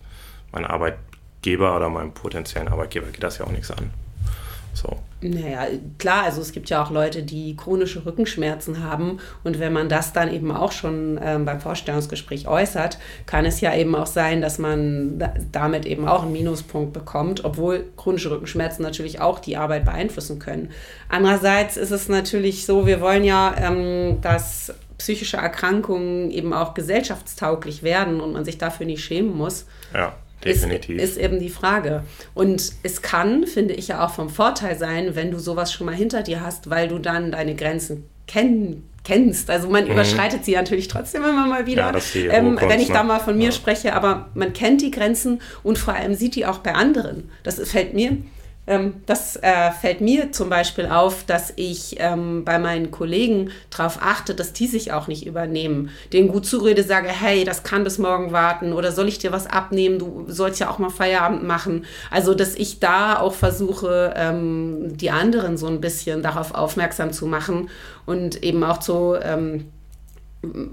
mein Arbeitgeber oder meinem potenziellen Arbeitgeber geht das ja auch nichts an. So. Naja, klar, also es gibt ja auch Leute, die chronische Rückenschmerzen haben und wenn man das dann eben auch schon ähm, beim Vorstellungsgespräch äußert, kann es ja eben auch sein, dass man damit eben auch einen Minuspunkt bekommt, obwohl chronische Rückenschmerzen natürlich auch die Arbeit beeinflussen können. Andererseits ist es natürlich so, wir wollen ja, ähm, dass psychische Erkrankungen eben auch gesellschaftstauglich werden und man sich dafür nicht schämen muss. Ja. Definitiv. Ist, ist eben die Frage. Und es kann, finde ich ja auch vom Vorteil sein, wenn du sowas schon mal hinter dir hast, weil du dann deine Grenzen kennen, kennst. Also man mhm. überschreitet sie natürlich trotzdem immer mal wieder, ja, ähm, wenn ich da mal von mir ja. spreche, aber man kennt die Grenzen und vor allem sieht die auch bei anderen. Das fällt mir ähm, das äh, fällt mir zum Beispiel auf, dass ich ähm, bei meinen Kollegen darauf achte, dass die sich auch nicht übernehmen. Den gut zurede, sage, hey, das kann bis morgen warten oder soll ich dir was abnehmen? Du sollst ja auch mal Feierabend machen. Also, dass ich da auch versuche, ähm, die anderen so ein bisschen darauf aufmerksam zu machen und eben auch zu ähm,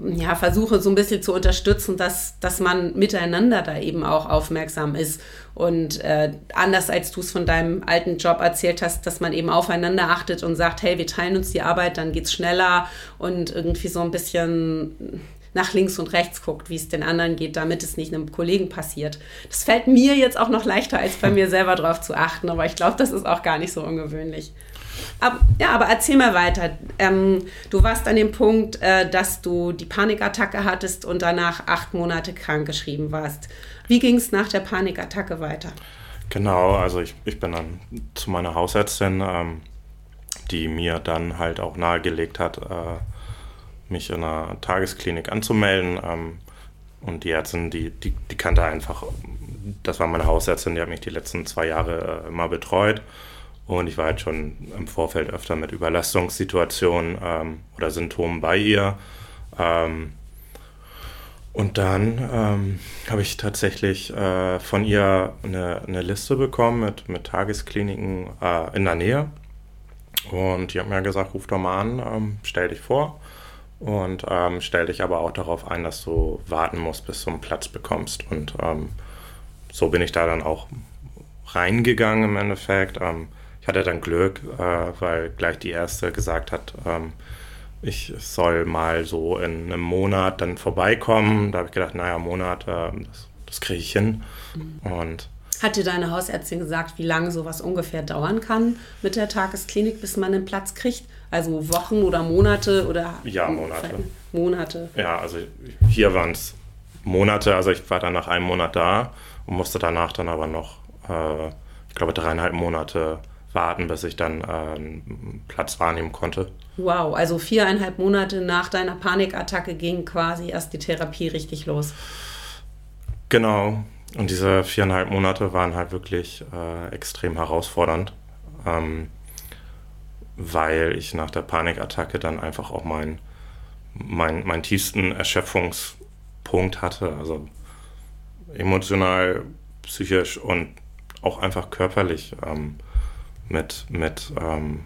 ja, versuche so ein bisschen zu unterstützen, dass, dass man miteinander da eben auch aufmerksam ist. Und äh, anders als du es von deinem alten Job erzählt hast, dass man eben aufeinander achtet und sagt, hey, wir teilen uns die Arbeit, dann geht es schneller und irgendwie so ein bisschen nach links und rechts guckt, wie es den anderen geht, damit es nicht einem Kollegen passiert. Das fällt mir jetzt auch noch leichter, als bei mir selber drauf zu achten, aber ich glaube, das ist auch gar nicht so ungewöhnlich. Aber, ja, aber erzähl mal weiter. Ähm, du warst an dem Punkt, äh, dass du die Panikattacke hattest und danach acht Monate krankgeschrieben warst. Wie ging es nach der Panikattacke weiter? Genau, also ich, ich bin dann zu meiner Hausärztin, ähm, die mir dann halt auch nahegelegt hat, äh, mich in einer Tagesklinik anzumelden. Ähm, und die Ärztin, die, die, die kannte einfach, das war meine Hausärztin, die hat mich die letzten zwei Jahre äh, immer betreut. Und ich war halt schon im Vorfeld öfter mit Überlastungssituationen ähm, oder Symptomen bei ihr. Ähm, und dann ähm, habe ich tatsächlich äh, von ihr eine, eine, Liste bekommen mit, mit Tageskliniken äh, in der Nähe. Und die hat mir gesagt, ruf doch mal an, ähm, stell dich vor. Und ähm, stell dich aber auch darauf ein, dass du warten musst, bis du einen Platz bekommst. Und ähm, so bin ich da dann auch reingegangen im Endeffekt. Ähm, ich hatte dann Glück, äh, weil gleich die erste gesagt hat, ähm, ich soll mal so in einem Monat dann vorbeikommen. Da habe ich gedacht, naja, Monat, äh, das, das kriege ich hin. Mhm. Und hat dir deine Hausärztin gesagt, wie lange sowas ungefähr dauern kann mit der Tagesklinik, bis man einen Platz kriegt? Also Wochen oder Monate oder? Ja, Monate. Monate. Ja, also hier waren es Monate. Also ich war dann nach einem Monat da und musste danach dann aber noch, äh, ich glaube, dreieinhalb Monate warten, bis ich dann äh, einen Platz wahrnehmen konnte. Wow, also viereinhalb Monate nach deiner Panikattacke ging quasi erst die Therapie richtig los. Genau, und diese viereinhalb Monate waren halt wirklich äh, extrem herausfordernd, ähm, weil ich nach der Panikattacke dann einfach auch meinen mein, mein tiefsten Erschöpfungspunkt hatte. Also emotional, psychisch und auch einfach körperlich ähm, mit, mit ähm,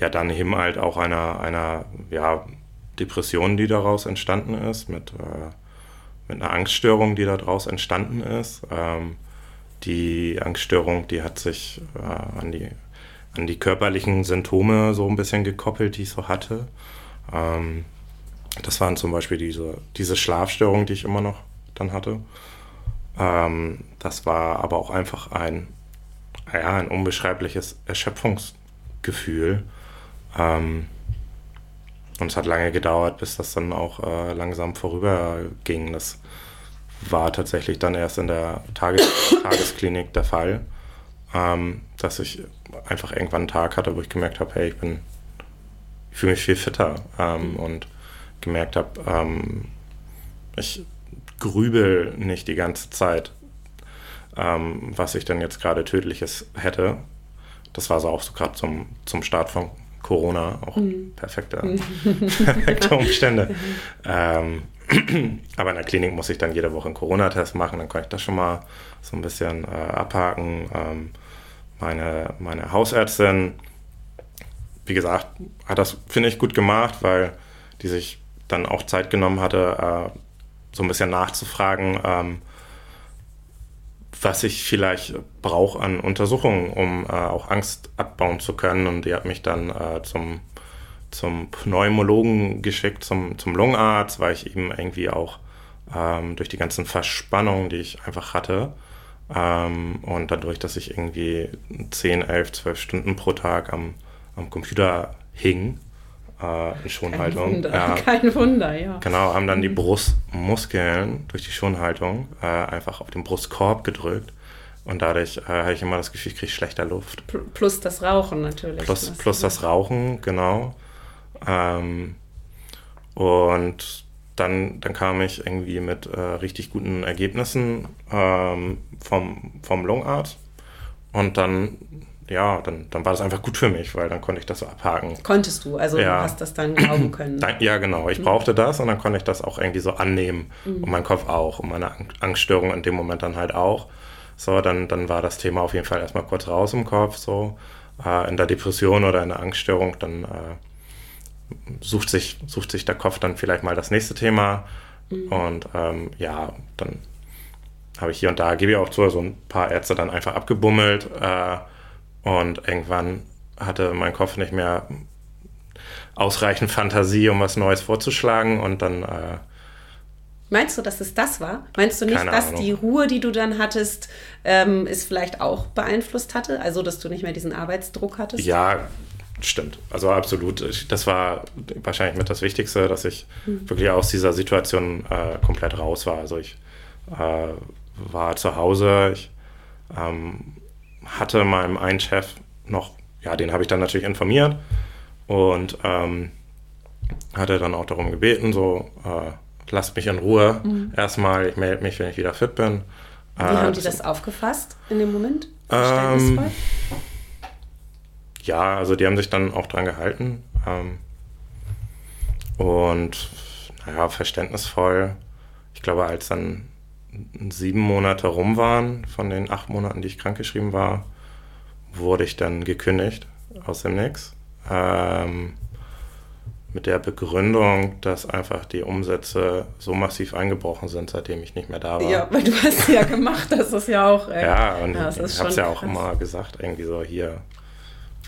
ja dann eben halt auch einer, einer ja, Depression, die daraus entstanden ist, mit äh, mit einer Angststörung, die daraus entstanden ist. Ähm, die Angststörung, die hat sich äh, an, die, an die körperlichen Symptome so ein bisschen gekoppelt, die ich so hatte. Ähm, das waren zum Beispiel diese, diese Schlafstörung, die ich immer noch dann hatte. Ähm, das war aber auch einfach ein, ja, ein unbeschreibliches Erschöpfungsgefühl. Ähm, und es hat lange gedauert, bis das dann auch äh, langsam vorüberging. Das war tatsächlich dann erst in der Tages Tagesklinik der Fall, ähm, dass ich einfach irgendwann einen Tag hatte, wo ich gemerkt habe, hey, ich bin, ich fühle mich viel fitter ähm, und gemerkt habe, ähm, ich grübel nicht die ganze Zeit, ähm, was ich denn jetzt gerade tödliches hätte. Das war so auch so gerade zum, zum Start von Corona, auch mhm. perfekte, perfekte Umstände. ähm, aber in der Klinik muss ich dann jede Woche einen Corona-Test machen, dann kann ich das schon mal so ein bisschen äh, abhaken. Ähm, meine, meine Hausärztin, wie gesagt, hat das, finde ich, gut gemacht, weil die sich dann auch Zeit genommen hatte, äh, so ein bisschen nachzufragen, ähm, was ich vielleicht brauche an Untersuchungen, um äh, auch Angst abbauen zu können. Und die hat mich dann äh, zum, zum Pneumologen geschickt, zum, zum Lungenarzt, weil ich eben irgendwie auch ähm, durch die ganzen Verspannungen, die ich einfach hatte, ähm, und dadurch, dass ich irgendwie 10, 11, 12 Stunden pro Tag am, am Computer hing, äh, Schonhaltung. Kein Wunder, ja, kein Wunder, ja. Genau, haben dann die mhm. Brustmuskeln durch die Schonhaltung äh, einfach auf den Brustkorb gedrückt. Und dadurch äh, habe ich immer das Gefühl, ich kriege schlechter Luft. Plus das Rauchen natürlich. Plus, plus das Rauchen, genau. Ähm, und dann, dann kam ich irgendwie mit äh, richtig guten Ergebnissen ähm, vom, vom Lungenarzt. Und dann ja, dann, dann war das einfach gut für mich, weil dann konnte ich das so abhaken. Konntest du, also ja. du hast das dann glauben können. Dann, ja, genau. Ich mhm. brauchte das und dann konnte ich das auch irgendwie so annehmen. Mhm. Und mein Kopf auch und meine Angststörung in dem Moment dann halt auch. So, dann, dann war das Thema auf jeden Fall erstmal kurz raus im Kopf. So, äh, in der Depression oder in der Angststörung, dann äh, sucht, sich, sucht sich der Kopf dann vielleicht mal das nächste Thema. Mhm. Und ähm, ja, dann habe ich hier und da, gebe ich auch zu, so ein paar Ärzte dann einfach abgebummelt. Äh, und irgendwann hatte mein Kopf nicht mehr ausreichend Fantasie, um was Neues vorzuschlagen. Und dann. Äh, Meinst du, dass es das war? Meinst du nicht, dass Ahnung. die Ruhe, die du dann hattest, ähm, es vielleicht auch beeinflusst hatte? Also, dass du nicht mehr diesen Arbeitsdruck hattest? Ja, stimmt. Also absolut. Das war wahrscheinlich mit das Wichtigste, dass ich mhm. wirklich aus dieser Situation äh, komplett raus war. Also ich äh, war zu Hause, ich ähm, hatte meinem einen Chef noch, ja, den habe ich dann natürlich informiert und ähm, hatte dann auch darum gebeten, so, äh, lasst mich in Ruhe mhm. erstmal, ich melde mich, wenn ich wieder fit bin. Wie äh, haben die das aufgefasst in dem Moment? Ähm, ja, also die haben sich dann auch dran gehalten. Ähm, und naja, verständnisvoll. Ich glaube, als dann sieben Monate rum waren von den acht Monaten, die ich krankgeschrieben war, wurde ich dann gekündigt aus dem Nix. Ähm, mit der Begründung, dass einfach die Umsätze so massiv eingebrochen sind, seitdem ich nicht mehr da war. Ja, weil du hast ja gemacht, das ist ja auch. Äh, ja, und ja, ich habe es ja auch immer gesagt, irgendwie so hier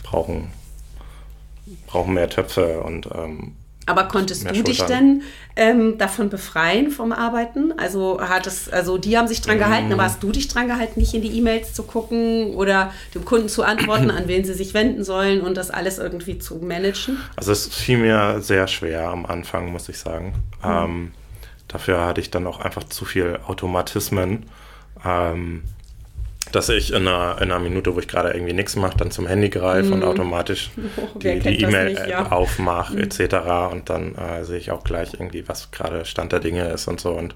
brauchen, brauchen mehr Töpfe und ähm, aber konntest du dich denn ähm, davon befreien vom Arbeiten? Also hat es, also die haben sich dran gehalten, mhm. aber hast du dich dran gehalten, nicht in die E-Mails zu gucken oder dem Kunden zu antworten, an wen sie sich wenden sollen und das alles irgendwie zu managen? Also es fiel mir sehr schwer am Anfang, muss ich sagen. Mhm. Ähm, dafür hatte ich dann auch einfach zu viel Automatismen. Ähm, dass ich in einer, in einer Minute, wo ich gerade irgendwie nichts mache, dann zum Handy greife mhm. und automatisch oh, die E-Mail ja. aufmache mhm. etc. Und dann äh, sehe ich auch gleich irgendwie, was gerade Stand der Dinge ist und so. Und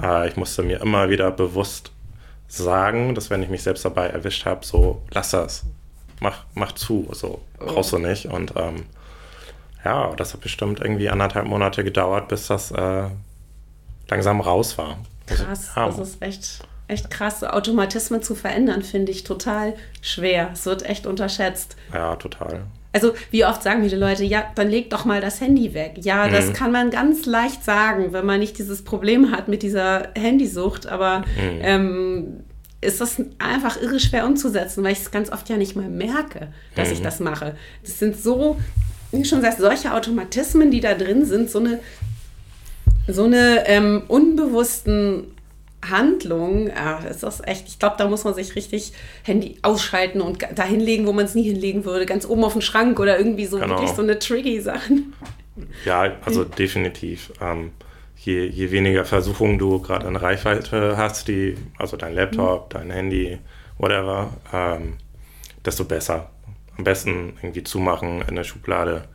äh, ich musste mir immer wieder bewusst sagen, dass wenn ich mich selbst dabei erwischt habe, so lass das, mach, mach zu, so brauchst oh. du nicht. Und ähm, ja, das hat bestimmt irgendwie anderthalb Monate gedauert, bis das äh, langsam raus war. Krass, ja. das ist echt echt krass. Automatismen zu verändern, finde ich total schwer. Es wird echt unterschätzt. Ja, total. Also, wie oft sagen viele Leute, ja, dann leg doch mal das Handy weg. Ja, das mhm. kann man ganz leicht sagen, wenn man nicht dieses Problem hat mit dieser Handysucht, aber mhm. ähm, ist das einfach irre schwer umzusetzen, weil ich es ganz oft ja nicht mal merke, dass mhm. ich das mache. Das sind so, wie schon gesagt, solche Automatismen, die da drin sind, so eine, so eine ähm, unbewussten Handlung, ja, ist das echt, ich glaube, da muss man sich richtig Handy ausschalten und da hinlegen, wo man es nie hinlegen würde, ganz oben auf den Schrank oder irgendwie so genau. wirklich so eine tricky Sachen. Ja, also definitiv. Ähm, je, je weniger Versuchungen du gerade in Reichweite hast, die, also dein Laptop, mhm. dein Handy, whatever, ähm, desto besser. Am besten irgendwie zumachen in der Schublade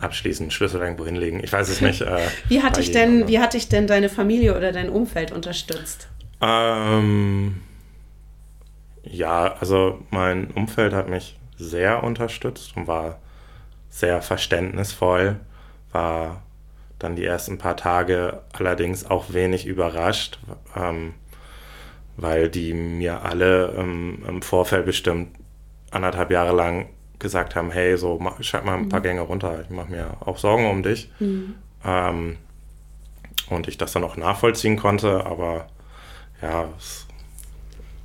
abschließen, Schlüssel irgendwo hinlegen. Ich weiß es nicht. Äh, wie, hat dich denn, wie hat dich denn deine Familie oder dein Umfeld unterstützt? Ähm, ja, also mein Umfeld hat mich sehr unterstützt und war sehr verständnisvoll, war dann die ersten paar Tage allerdings auch wenig überrascht, ähm, weil die mir alle ähm, im Vorfeld bestimmt anderthalb Jahre lang gesagt haben, hey, so schreib mal ein paar mhm. Gänge runter, ich mache mir auch Sorgen um dich. Mhm. Ähm, und ich das dann auch nachvollziehen konnte, aber ja,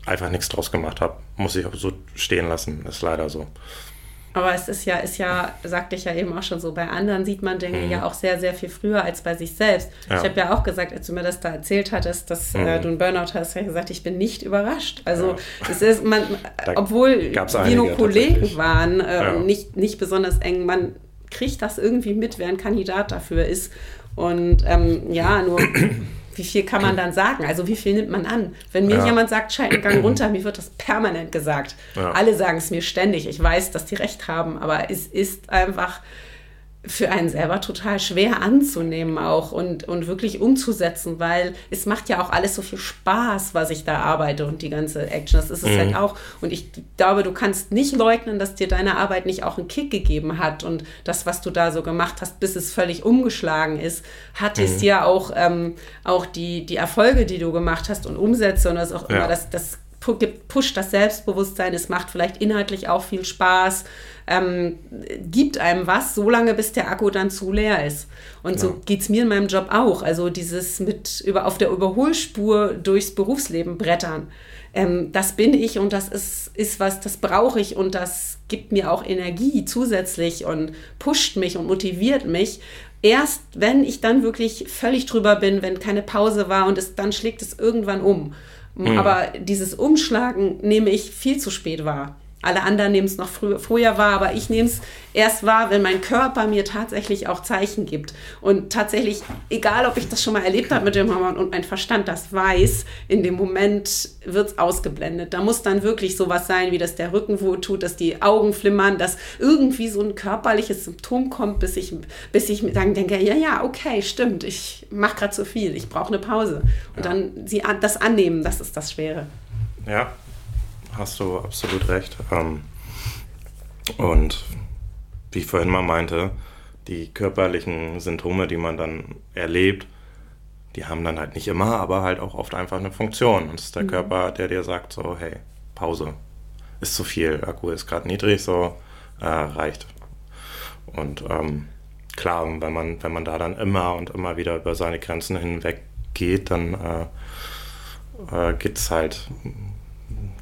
einfach nichts draus gemacht habe, muss ich so stehen lassen, ist leider so. Aber es ist ja, ist ja, sagte ich ja eben auch schon so, bei anderen sieht man Dinge mhm. ja auch sehr, sehr viel früher als bei sich selbst. Ja. Ich habe ja auch gesagt, als du mir das da erzählt hattest, dass äh, mhm. äh, du einen Burnout hast, habe ich gesagt, ich bin nicht überrascht. Also ja. es ist, man, obwohl wir nur Kollegen waren, äh, ja. nicht, nicht besonders eng, man kriegt das irgendwie mit, wer ein Kandidat dafür ist. Und ähm, ja, nur wie viel kann man dann sagen? Also wie viel nimmt man an? Wenn mir ja. jemand sagt, schalt einen Gang runter, mir wird das permanent gesagt. Ja. Alle sagen es mir ständig. Ich weiß, dass die recht haben, aber es ist einfach für einen selber total schwer anzunehmen auch und, und wirklich umzusetzen, weil es macht ja auch alles so viel Spaß, was ich da arbeite und die ganze Action. Das ist es mhm. halt auch. Und ich glaube, du kannst nicht leugnen, dass dir deine Arbeit nicht auch einen Kick gegeben hat und das, was du da so gemacht hast, bis es völlig umgeschlagen ist, hat mhm. es dir auch, ähm, auch die, die Erfolge, die du gemacht hast und Umsätze und das auch ja. immer das, das pusht das Selbstbewusstsein, es macht vielleicht inhaltlich auch viel Spaß, ähm, gibt einem was, so lange bis der Akku dann zu leer ist. Und ja. so geht es mir in meinem Job auch. Also dieses mit über, auf der Überholspur durchs Berufsleben brettern. Ähm, das bin ich und das ist, ist was, das brauche ich und das gibt mir auch Energie zusätzlich und pusht mich und motiviert mich. Erst wenn ich dann wirklich völlig drüber bin, wenn keine Pause war und es, dann schlägt es irgendwann um. Mhm. Aber dieses Umschlagen nehme ich viel zu spät wahr. Alle anderen nehmen es noch früh, früher wahr, aber ich nehme es erst wahr, wenn mein Körper mir tatsächlich auch Zeichen gibt. Und tatsächlich, egal ob ich das schon mal erlebt habe mit dem Hormon und mein Verstand das weiß, in dem Moment wird es ausgeblendet. Da muss dann wirklich sowas sein, wie dass der Rücken wohl tut, dass die Augen flimmern, dass irgendwie so ein körperliches Symptom kommt, bis ich, bis ich dann denke, ja, ja, okay, stimmt, ich mache gerade zu viel, ich brauche eine Pause. Und ja. dann sie das annehmen, das ist das Schwere. Ja, hast du absolut recht. Ähm, Und wie ich vorhin mal meinte, die körperlichen Symptome, die man dann erlebt, die haben dann halt nicht immer, aber halt auch oft einfach eine Funktion. Und es ist der mhm. Körper, der dir sagt so, hey, Pause, ist zu viel, Akku ist gerade niedrig, so äh, reicht. Und ähm, klar, wenn man, wenn man da dann immer und immer wieder über seine Grenzen hinweg geht, dann äh, äh, geht es halt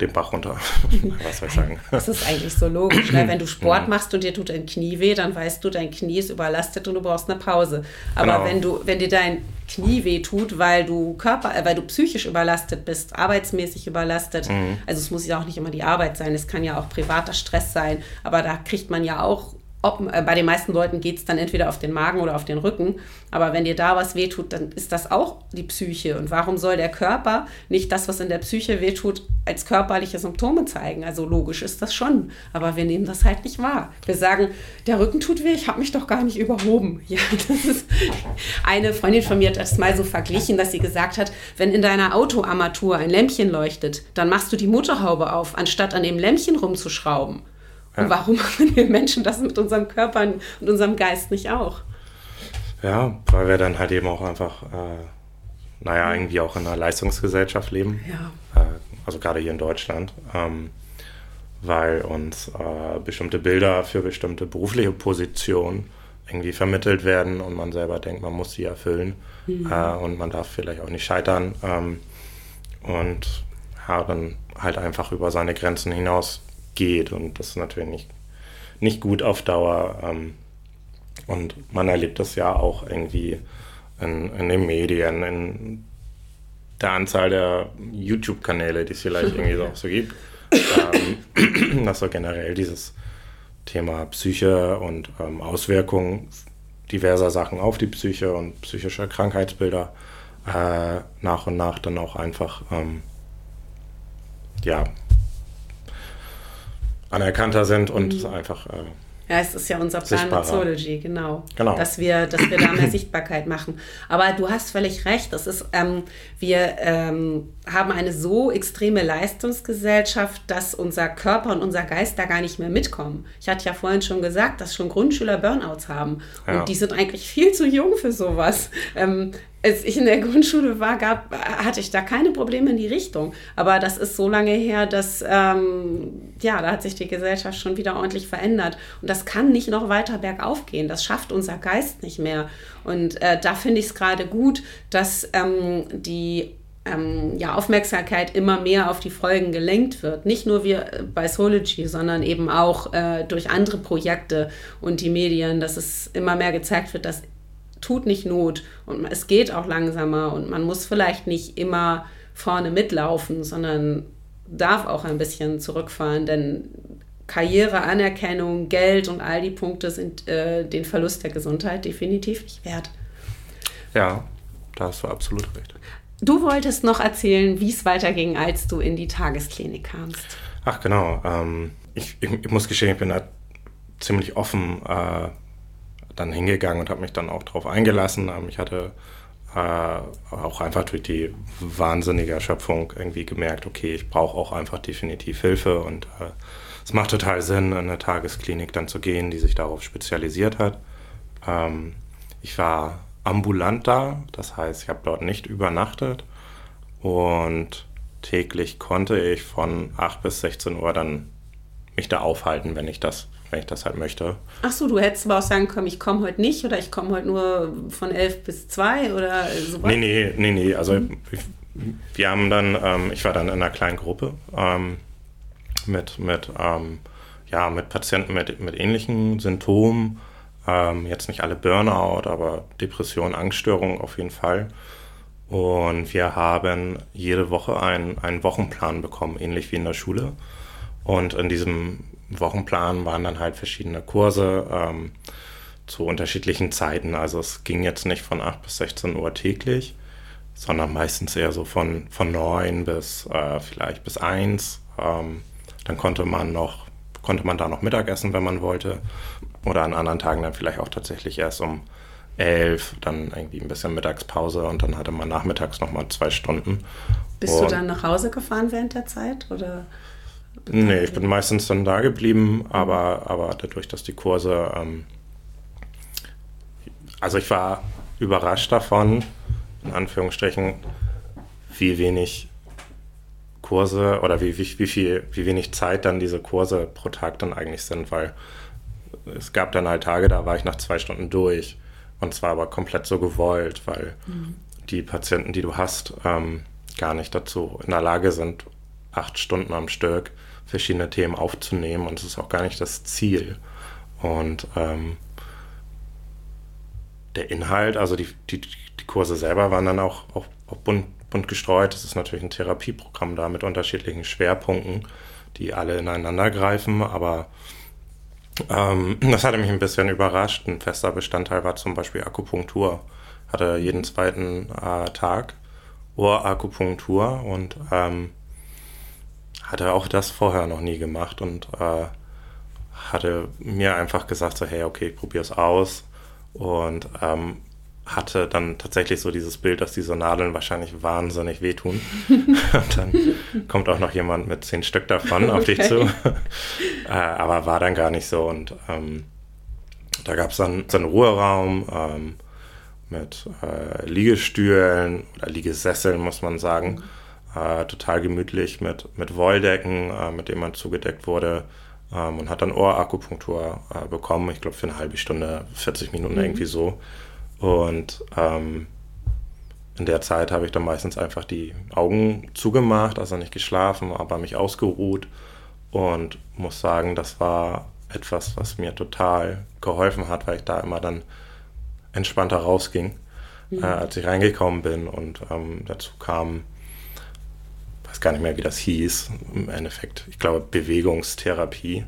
den Bach runter. Was soll ich sagen? Das ist eigentlich so logisch. Ne? Wenn du Sport machst und dir tut dein Knie weh, dann weißt du, dein Knie ist überlastet und du brauchst eine Pause. Aber genau. wenn du, wenn dir dein Knie weh tut, weil du Körper, äh, weil du psychisch überlastet bist, arbeitsmäßig überlastet, mhm. also es muss ja auch nicht immer die Arbeit sein, es kann ja auch privater Stress sein, aber da kriegt man ja auch ob, äh, bei den meisten Leuten geht es dann entweder auf den Magen oder auf den Rücken. Aber wenn dir da was wehtut, dann ist das auch die Psyche. Und warum soll der Körper nicht das, was in der Psyche wehtut, als körperliche Symptome zeigen? Also logisch ist das schon. Aber wir nehmen das halt nicht wahr. Wir sagen, der Rücken tut weh, ich habe mich doch gar nicht überhoben. Ja, das ist eine Freundin von mir hat das mal so verglichen, dass sie gesagt hat, wenn in deiner Autoarmatur ein Lämpchen leuchtet, dann machst du die Motorhaube auf, anstatt an dem Lämpchen rumzuschrauben. Ja. Und warum machen wir Menschen das mit unserem Körper und unserem Geist nicht auch? Ja, weil wir dann halt eben auch einfach, äh, naja, irgendwie auch in einer Leistungsgesellschaft leben. Ja. Äh, also gerade hier in Deutschland. Ähm, weil uns äh, bestimmte Bilder für bestimmte berufliche Positionen irgendwie vermittelt werden und man selber denkt, man muss sie erfüllen mhm. äh, und man darf vielleicht auch nicht scheitern ähm, und ja, dann halt einfach über seine Grenzen hinaus geht und das ist natürlich nicht, nicht gut auf Dauer. Ähm, und man erlebt das ja auch irgendwie in, in den Medien, in der Anzahl der YouTube-Kanäle, die es vielleicht irgendwie so, so gibt. Ähm, dass so generell dieses Thema Psyche und ähm, Auswirkungen diverser Sachen auf die Psyche und psychische Krankheitsbilder äh, nach und nach dann auch einfach ähm, ja, anerkannter sind und mhm. einfach. Äh, ja, es ist ja unser Plan Mythology, genau. genau. Dass wir, dass wir da mehr Sichtbarkeit machen. Aber du hast völlig recht. Das ist, ähm, wir ähm, haben eine so extreme Leistungsgesellschaft, dass unser Körper und unser Geist da gar nicht mehr mitkommen. Ich hatte ja vorhin schon gesagt, dass schon Grundschüler Burnouts haben. Ja. Und die sind eigentlich viel zu jung für sowas. Ähm, als ich in der Grundschule war, gab, hatte ich da keine Probleme in die Richtung. Aber das ist so lange her, dass ähm, ja, da hat sich die Gesellschaft schon wieder ordentlich verändert. Und das kann nicht noch weiter bergauf gehen. Das schafft unser Geist nicht mehr. Und äh, da finde ich es gerade gut, dass ähm, die ähm, ja, Aufmerksamkeit immer mehr auf die Folgen gelenkt wird. Nicht nur wir äh, bei Sology, sondern eben auch äh, durch andere Projekte und die Medien, dass es immer mehr gezeigt wird, dass tut nicht Not und es geht auch langsamer und man muss vielleicht nicht immer vorne mitlaufen, sondern darf auch ein bisschen zurückfahren, denn Karriere, Anerkennung, Geld und all die Punkte sind äh, den Verlust der Gesundheit definitiv nicht wert. Ja, da hast du absolut recht. Du wolltest noch erzählen, wie es weiterging, als du in die Tagesklinik kamst. Ach genau. Ähm, ich, ich, ich, muss gestehen, ich bin da ziemlich offen äh, dann hingegangen und habe mich dann auch darauf eingelassen. Ähm, ich hatte äh, auch einfach durch die wahnsinnige Erschöpfung irgendwie gemerkt, okay, ich brauche auch einfach definitiv Hilfe und äh, es macht total Sinn, in eine Tagesklinik dann zu gehen, die sich darauf spezialisiert hat. Ähm, ich war ambulant da, das heißt, ich habe dort nicht übernachtet und täglich konnte ich von 8 bis 16 Uhr dann mich da aufhalten, wenn ich das wenn ich das halt möchte. Ach so, du hättest aber auch sagen können, ich komme heute nicht oder ich komme heute nur von elf bis zwei oder sowas? Nee, nee, nee, nee. Also mhm. wir haben dann, ähm, ich war dann in einer kleinen Gruppe ähm, mit, mit, ähm, ja, mit Patienten mit, mit ähnlichen Symptomen. Ähm, jetzt nicht alle Burnout, aber Depression, Angststörungen auf jeden Fall. Und wir haben jede Woche einen, einen Wochenplan bekommen, ähnlich wie in der Schule. Und in diesem Wochenplan waren dann halt verschiedene Kurse ähm, zu unterschiedlichen Zeiten. Also es ging jetzt nicht von 8 bis 16 Uhr täglich, sondern meistens eher so von, von 9 bis äh, vielleicht bis 1. Ähm, dann konnte man noch, konnte man da noch Mittagessen, wenn man wollte. Oder an anderen Tagen dann vielleicht auch tatsächlich erst um 11, dann irgendwie ein bisschen Mittagspause und dann hatte man nachmittags nochmal zwei Stunden. Bist und du dann nach Hause gefahren während der Zeit? Oder? Nee, ich bin meistens dann da geblieben, aber, aber dadurch, dass die Kurse, ähm, also ich war überrascht davon, in Anführungsstrichen, wie wenig Kurse oder wie, wie, wie, viel, wie wenig Zeit dann diese Kurse pro Tag dann eigentlich sind, weil es gab dann halt Tage, da war ich nach zwei Stunden durch. Und zwar aber komplett so gewollt, weil mhm. die Patienten, die du hast, ähm, gar nicht dazu in der Lage sind, acht Stunden am Stück verschiedene Themen aufzunehmen. Und es ist auch gar nicht das Ziel. Und ähm, der Inhalt, also die, die, die Kurse selber waren dann auch, auch, auch bunt, bunt gestreut. Es ist natürlich ein Therapieprogramm da mit unterschiedlichen Schwerpunkten, die alle ineinander greifen, aber ähm, das hatte mich ein bisschen überrascht. Ein fester Bestandteil war zum Beispiel Akupunktur. Hatte jeden zweiten äh, Tag Ohrakupunktur und ähm, hatte auch das vorher noch nie gemacht und äh, hatte mir einfach gesagt, so hey, okay, ich probiere es aus und ähm, hatte dann tatsächlich so dieses Bild, dass diese Nadeln wahrscheinlich wahnsinnig wehtun. und dann kommt auch noch jemand mit zehn Stück davon auf dich zu. äh, aber war dann gar nicht so. Und ähm, da gab es dann so einen Ruheraum ähm, mit äh, Liegestühlen oder Liegesesseln, muss man sagen. Äh, total gemütlich mit, mit Wolldecken, äh, mit denen man zugedeckt wurde. Ähm, und hat dann Ohrakupunktur äh, bekommen. Ich glaube, für eine halbe Stunde, 40 Minuten mhm. irgendwie so. Und ähm, in der Zeit habe ich dann meistens einfach die Augen zugemacht, also nicht geschlafen, aber mich ausgeruht und muss sagen, das war etwas, was mir total geholfen hat, weil ich da immer dann entspannter rausging, mhm. äh, als ich reingekommen bin und ähm, dazu kam, weiß gar nicht mehr, wie das hieß, im Endeffekt, ich glaube Bewegungstherapie.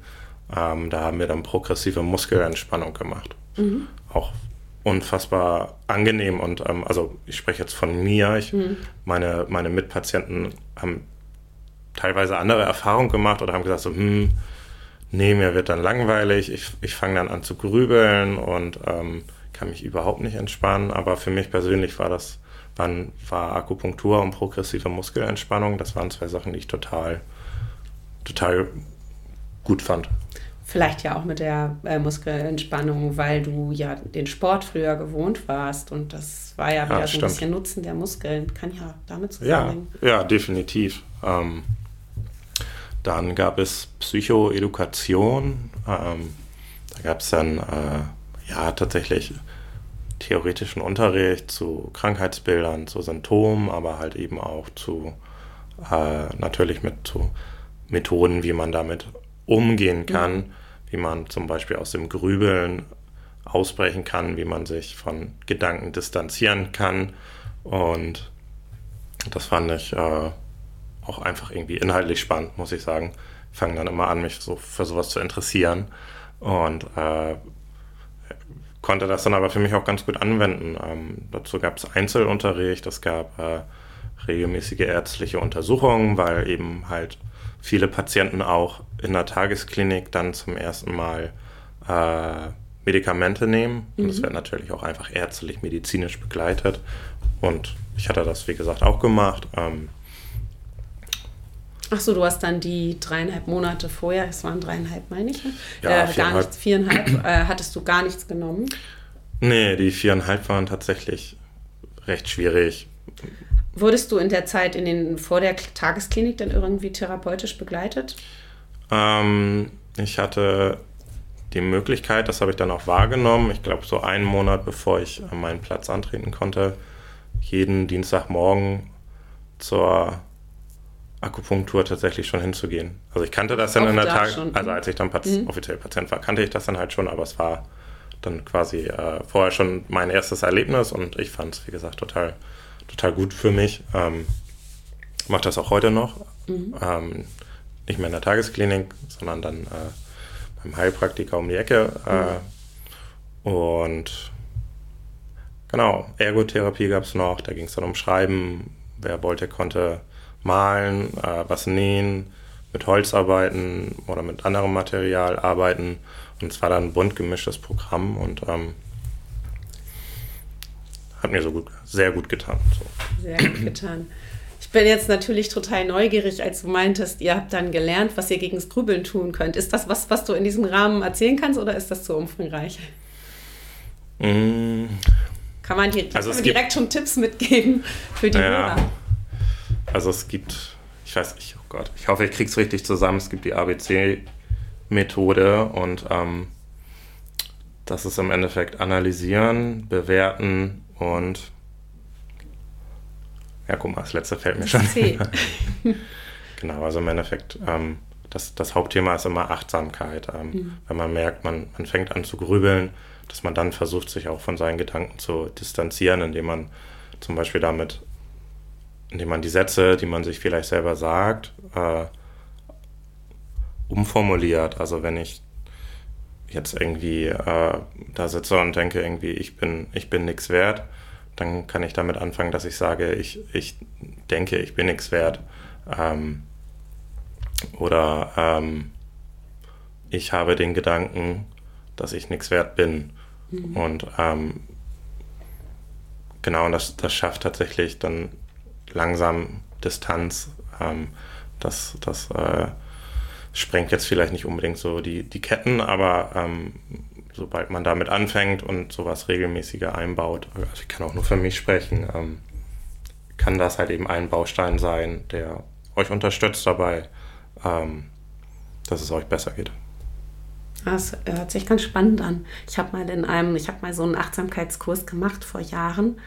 Ähm, da haben wir dann progressive Muskelentspannung gemacht. Mhm. Auch unfassbar angenehm und ähm, also ich spreche jetzt von mir. Ich, mhm. meine, meine Mitpatienten haben teilweise andere Erfahrungen gemacht oder haben gesagt so, hm, nee, mir wird dann langweilig, ich, ich fange dann an zu grübeln und ähm, kann mich überhaupt nicht entspannen. Aber für mich persönlich war das, waren, war Akupunktur und progressive Muskelentspannung, das waren zwei Sachen, die ich total, total gut fand. Vielleicht ja auch mit der äh, Muskelentspannung, weil du ja den Sport früher gewohnt warst und das war ja wieder ja, so ein bisschen Nutzen der Muskeln. Kann ja damit zusammenhängen. Ja, ja definitiv. Ähm, dann gab es Psychoedukation. Ähm, da gab es dann äh, ja tatsächlich theoretischen Unterricht zu Krankheitsbildern, zu Symptomen, aber halt eben auch zu äh, natürlich mit zu Methoden, wie man damit umgehen kann. Mhm wie man zum Beispiel aus dem Grübeln ausbrechen kann, wie man sich von Gedanken distanzieren kann. Und das fand ich äh, auch einfach irgendwie inhaltlich spannend, muss ich sagen. Ich fange dann immer an, mich so für sowas zu interessieren und äh, konnte das dann aber für mich auch ganz gut anwenden. Ähm, dazu gab es Einzelunterricht, es gab äh, regelmäßige ärztliche Untersuchungen, weil eben halt viele Patienten auch in der Tagesklinik dann zum ersten Mal äh, Medikamente nehmen. Mhm. Und das wird natürlich auch einfach ärztlich, medizinisch begleitet. Und ich hatte das, wie gesagt, auch gemacht. Ähm, Ach so, du hast dann die dreieinhalb Monate vorher, es waren dreieinhalb, meine ich, ja, äh, gar nichts, viereinhalb, äh, hattest du gar nichts genommen? Nee, die viereinhalb waren tatsächlich recht schwierig. Wurdest du in der Zeit in den, vor der Tagesklinik dann irgendwie therapeutisch begleitet? Ähm, ich hatte die Möglichkeit, das habe ich dann auch wahrgenommen, ich glaube so einen Monat bevor ich meinen Platz antreten konnte, jeden Dienstagmorgen zur Akupunktur tatsächlich schon hinzugehen. Also ich kannte das dann in der Tag, also als ich dann Pat mhm. offiziell Patient war, kannte ich das dann halt schon, aber es war dann quasi äh, vorher schon mein erstes Erlebnis und ich fand es, wie gesagt, total total gut für mich. Ähm, Mache das auch heute noch. Mhm. Ähm, nicht mehr in der Tagesklinik, sondern dann äh, beim Heilpraktiker um die Ecke. Äh, mhm. Und genau, Ergotherapie gab es noch. Da ging es dann um Schreiben. Wer wollte, konnte malen, äh, was nähen, mit Holz arbeiten oder mit anderem Material arbeiten. Und es war dann ein bunt gemischtes Programm und ähm, hat mir so gut, sehr gut getan. So. Sehr gut getan. Ich bin jetzt natürlich total neugierig, als du meintest, ihr habt dann gelernt, was ihr gegen das Grübeln tun könnt. Ist das was, was du in diesem Rahmen erzählen kannst oder ist das zu umfangreich? Mm. Kann man, die, also kann man direkt schon Tipps mitgeben für die ja, Hörer? Also es gibt, ich weiß nicht, oh Gott, ich hoffe, ich krieg's richtig zusammen. Es gibt die ABC-Methode und ähm, das ist im Endeffekt analysieren, bewerten und ja, guck mal, das letzte fällt mir schon. genau, also im Endeffekt, ähm, das, das Hauptthema ist immer Achtsamkeit. Ähm, mhm. Wenn man merkt, man, man fängt an zu grübeln, dass man dann versucht, sich auch von seinen Gedanken zu distanzieren, indem man zum Beispiel damit, indem man die Sätze, die man sich vielleicht selber sagt, äh, umformuliert. Also wenn ich jetzt irgendwie äh, da sitze und denke irgendwie, ich bin, ich bin nichts wert, dann kann ich damit anfangen, dass ich sage, ich, ich denke, ich bin nichts wert. Ähm, oder ähm, ich habe den Gedanken, dass ich nichts wert bin. Mhm. Und ähm, genau, das, das schafft tatsächlich dann langsam Distanz. Ähm, das das äh, sprengt jetzt vielleicht nicht unbedingt so die, die Ketten, aber ähm, sobald man damit anfängt und sowas regelmäßiger einbaut, also ich kann auch nur für mich sprechen, ähm, kann das halt eben ein Baustein sein, der euch unterstützt dabei, ähm, dass es euch besser geht. Das hört sich ganz spannend an. Ich habe mal in einem, ich habe mal so einen Achtsamkeitskurs gemacht vor Jahren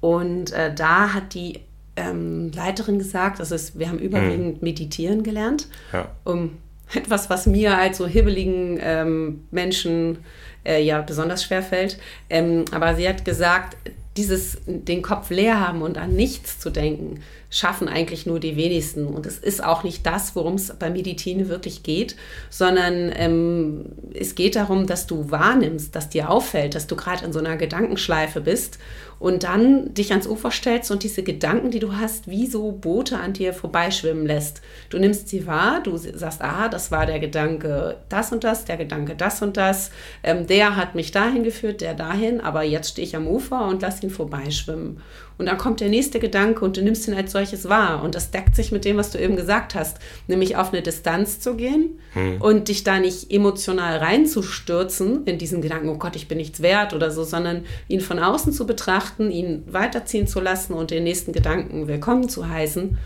und äh, da hat die ähm, Leiterin gesagt, also es, wir haben überwiegend hm. meditieren gelernt, ja. um etwas, was mir als so hibbeligen ähm, Menschen äh, ja besonders schwer fällt. Ähm, aber sie hat gesagt, dieses den Kopf leer haben und an nichts zu denken, schaffen eigentlich nur die wenigsten. Und es ist auch nicht das, worum es bei Meditine wirklich geht, sondern ähm, es geht darum, dass du wahrnimmst, dass dir auffällt, dass du gerade in so einer Gedankenschleife bist und dann dich ans Ufer stellst und diese Gedanken, die du hast, wie so Boote an dir vorbeischwimmen lässt. Du nimmst sie wahr, du sagst, ah, das war der Gedanke das und das, der Gedanke das und das, ähm, der hat mich dahin geführt, der dahin, aber jetzt stehe ich am Ufer und lass ihn vorbeischwimmen. Und dann kommt der nächste Gedanke und du nimmst ihn als solches wahr. Und das deckt sich mit dem, was du eben gesagt hast, nämlich auf eine Distanz zu gehen hm. und dich da nicht emotional reinzustürzen in diesen Gedanken, oh Gott, ich bin nichts wert oder so, sondern ihn von außen zu betrachten, ihn weiterziehen zu lassen und den nächsten Gedanken willkommen zu heißen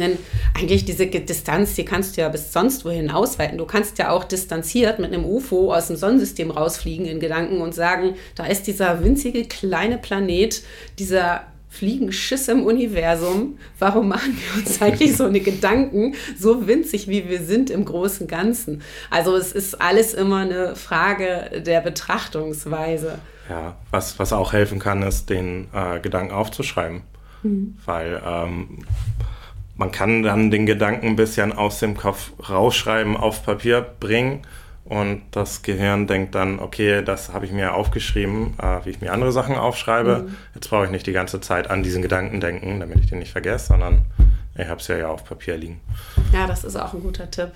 denn eigentlich diese Distanz, die kannst du ja bis sonst wohin ausweiten. Du kannst ja auch distanziert mit einem UFO aus dem Sonnensystem rausfliegen in Gedanken und sagen, da ist dieser winzige kleine Planet, dieser Fliegenschiss im Universum. Warum machen wir uns eigentlich so eine Gedanken, so winzig wie wir sind im großen Ganzen? Also es ist alles immer eine Frage der Betrachtungsweise. Ja, was, was auch helfen kann, ist, den äh, Gedanken aufzuschreiben. Mhm. Weil ähm, man kann dann den Gedanken ein bisschen aus dem Kopf rausschreiben, auf Papier bringen und das Gehirn denkt dann, okay, das habe ich mir aufgeschrieben, äh, wie ich mir andere Sachen aufschreibe. Mhm. Jetzt brauche ich nicht die ganze Zeit an diesen Gedanken denken, damit ich den nicht vergesse, sondern ich habe es ja, ja auf Papier liegen. Ja, das ist auch ein guter Tipp.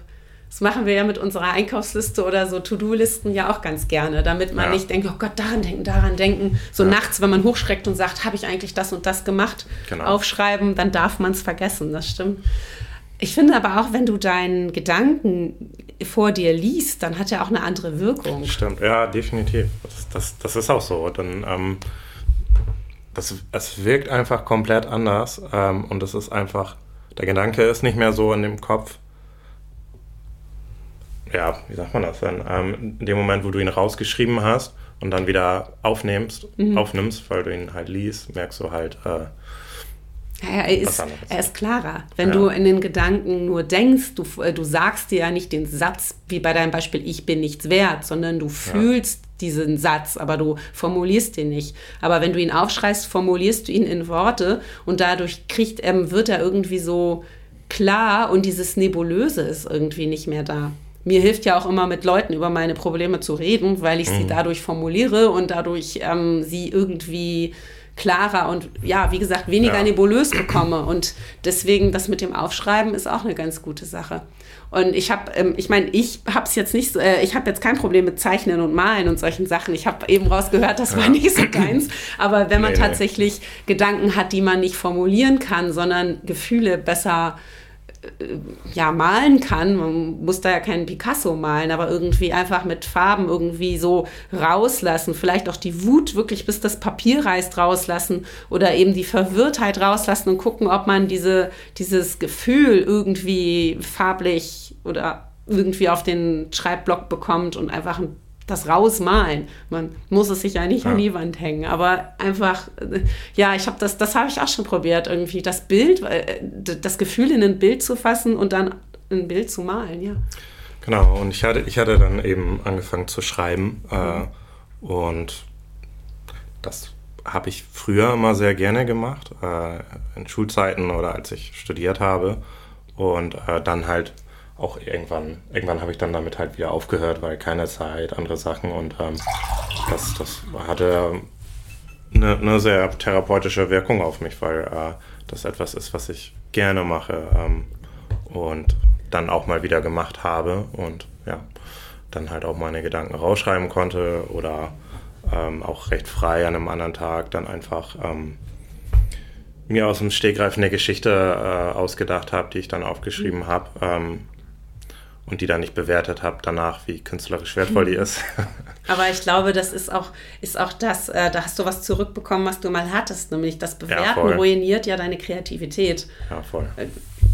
Das machen wir ja mit unserer Einkaufsliste oder so To-Do-Listen ja auch ganz gerne, damit man ja. nicht denkt, oh Gott, daran denken, daran denken. So ja. nachts, wenn man hochschreckt und sagt, habe ich eigentlich das und das gemacht, genau. aufschreiben, dann darf man es vergessen, das stimmt. Ich finde aber auch, wenn du deinen Gedanken vor dir liest, dann hat er auch eine andere Wirkung. Stimmt, ja, definitiv. Das, das, das ist auch so. Dann, ähm, das, es wirkt einfach komplett anders ähm, und es ist einfach, der Gedanke ist nicht mehr so in dem Kopf, ja, wie sagt man das denn? Ähm, in dem Moment, wo du ihn rausgeschrieben hast und dann wieder aufnimmst, mhm. aufnimmst, weil du ihn halt liest, merkst du halt. Äh, ja, er, ist, er ist klarer. Wenn ja. du in den Gedanken nur denkst, du, äh, du sagst dir ja nicht den Satz, wie bei deinem Beispiel, ich bin nichts wert, sondern du fühlst ja. diesen Satz, aber du formulierst ihn nicht. Aber wenn du ihn aufschreibst, formulierst du ihn in Worte und dadurch kriegt, ähm, wird er irgendwie so klar und dieses Nebulöse ist irgendwie nicht mehr da mir hilft ja auch immer mit Leuten über meine Probleme zu reden, weil ich mhm. sie dadurch formuliere und dadurch ähm, sie irgendwie klarer und ja, wie gesagt, weniger Ja. nebulös bekomme. Und deswegen das mit dem Aufschreiben ist auch eine ganz gute Sache. Und ich habe, ähm, ich meine, ich habe es jetzt nicht so, äh, ich habe jetzt kein Problem mit Zeichnen und Malen und solchen Sachen. Ich habe eben rausgehört, das war nicht so deins. Aber wenn man Nee, nee. tatsächlich Gedanken hat, die man nicht formulieren kann, sondern Gefühle besser ja, malen kann. Man muss da ja keinen Picasso malen, aber irgendwie einfach mit Farben irgendwie so rauslassen. Vielleicht auch die Wut wirklich bis das Papier reißt rauslassen oder eben die Verwirrtheit rauslassen und gucken, ob man diese, dieses Gefühl irgendwie farblich oder irgendwie auf den Schreibblock bekommt und einfach ein das rausmalen. Man muss es sich ja nicht Ja. an die Wand hängen, aber einfach, ja, ich habe das, das habe ich auch schon probiert, irgendwie das Bild, äh, das Gefühl in ein Bild zu fassen und dann ein Bild zu malen, ja. Genau, und ich hatte, ich hatte dann eben angefangen zu schreiben äh, und das habe ich früher immer sehr gerne gemacht, äh, in Schulzeiten oder als ich studiert habe und äh, dann halt auch irgendwann, irgendwann habe ich dann damit halt wieder aufgehört, weil keine Zeit, andere Sachen und ähm, das, das hatte eine, eine sehr therapeutische Wirkung auf mich, weil äh, das etwas ist, was ich gerne mache ähm, und dann auch mal wieder gemacht habe und ja, dann halt auch meine Gedanken rausschreiben konnte oder ähm, auch recht frei an einem anderen Tag dann einfach ähm, mir aus dem Stegreif eine Geschichte äh, ausgedacht habe, die ich dann aufgeschrieben habe ähm, und die dann nicht bewertet habe danach, wie künstlerisch wertvoll die ist. Aber ich glaube, das ist auch, ist auch das, äh, da hast du was zurückbekommen, was du mal hattest, nämlich das Bewerten voll. ruiniert ja deine Kreativität. ja, voll.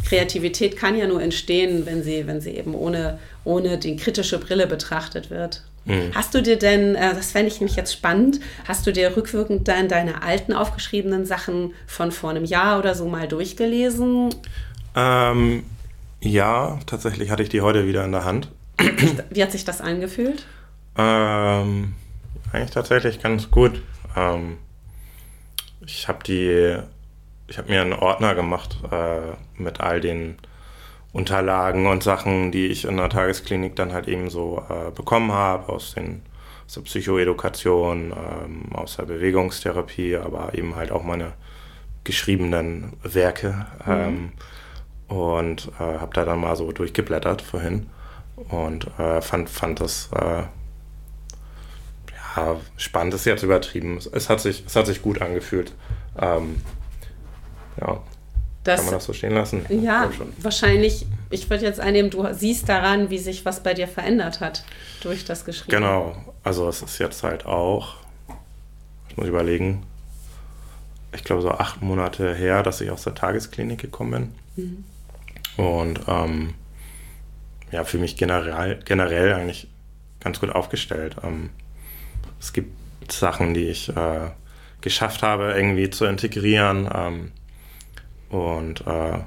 Kreativität kann ja nur entstehen, wenn sie, wenn sie eben ohne, ohne die kritische Brille betrachtet wird. Hast du dir denn, äh, das fände ich nämlich jetzt spannend, hast du dir rückwirkend dann deine alten aufgeschriebenen Sachen von vor einem Jahr oder so mal durchgelesen? Ähm, ja, tatsächlich hatte ich die heute wieder in der Hand. Wie hat sich das angefühlt? Ähm, eigentlich tatsächlich ganz gut. Ähm, ich habe die, ich habe mir einen Ordner gemacht äh, mit all den Unterlagen und Sachen, die ich in der Tagesklinik dann halt eben so äh, bekommen habe aus den aus der Psychoedukation, ähm, aus der Bewegungstherapie, aber eben halt auch meine geschriebenen Werke. Ähm, und äh, habe da dann mal so durchgeblättert vorhin und äh, fand, fand das äh, ja, spannend ist jetzt übertrieben. Es, es, hat, sich, es hat sich gut angefühlt. Ähm, ja, Das, kann man das so stehen lassen? ja, schon. wahrscheinlich, ich würde jetzt annehmen, du siehst daran, wie sich was bei dir verändert hat durch das Geschrieben. Genau, also es ist jetzt halt auch, ich muss überlegen, ich glaube so acht Monate her, dass ich aus der Tagesklinik gekommen bin. Und ähm, ja, für mich generell, generell eigentlich ganz gut aufgestellt. Ähm, es gibt Sachen, die ich äh, geschafft habe, irgendwie zu integrieren. Ähm, und äh,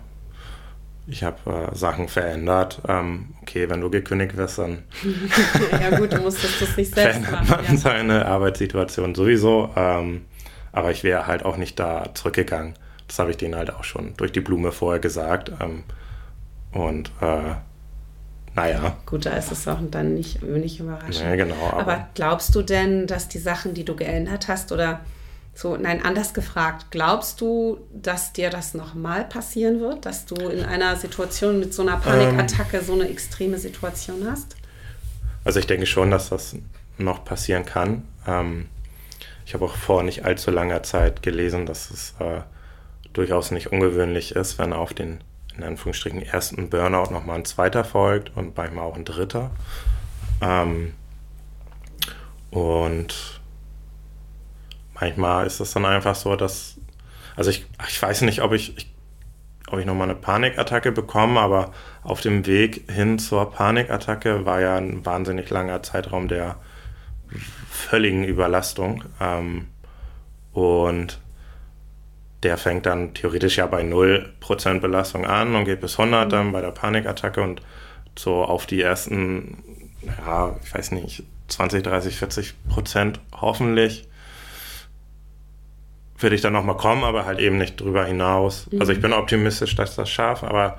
ich habe äh, Sachen verändert. Ähm, okay, wenn du gekündigt wirst, dann ja gut, du musstest das nicht selbst verändert machen. man Ja. seine Arbeitssituation sowieso. Ähm, aber ich wäre halt auch nicht da zurückgegangen. Das habe ich denen halt auch schon durch die Blume vorher gesagt. Ähm, und äh, naja, Gut, da ist es auch dann nicht, nicht überraschend. nee, genau. Aber, Aber glaubst du denn, dass die Sachen, die du geändert hast oder so, nein, anders gefragt, glaubst du, dass dir das nochmal passieren wird, dass du in einer Situation mit so einer Panikattacke so eine extreme Situation hast? also ich denke schon, dass das noch passieren kann. Ähm, ich habe auch vor nicht allzu langer Zeit gelesen, dass es äh, durchaus nicht ungewöhnlich ist, wenn auf den in Anführungsstrichen ersten Burnout nochmal ein zweiter folgt und manchmal auch ein dritter. Ähm, und manchmal ist es dann einfach so, dass, also ich, ich weiß nicht, ob ich, ich ob ich nochmal eine Panikattacke bekomme, aber auf dem Weg hin zur Panikattacke war ja ein wahnsinnig langer Zeitraum der völligen Überlastung. Ähm, und der fängt dann theoretisch ja bei 0% Belastung an und geht bis 100 dann bei der Panikattacke und so auf die ersten, ja, ich weiß nicht, 20, 30, 40 Prozent hoffentlich würde ich dann nochmal kommen, aber halt eben nicht drüber hinaus. Also ich bin optimistisch, dass das schafft, aber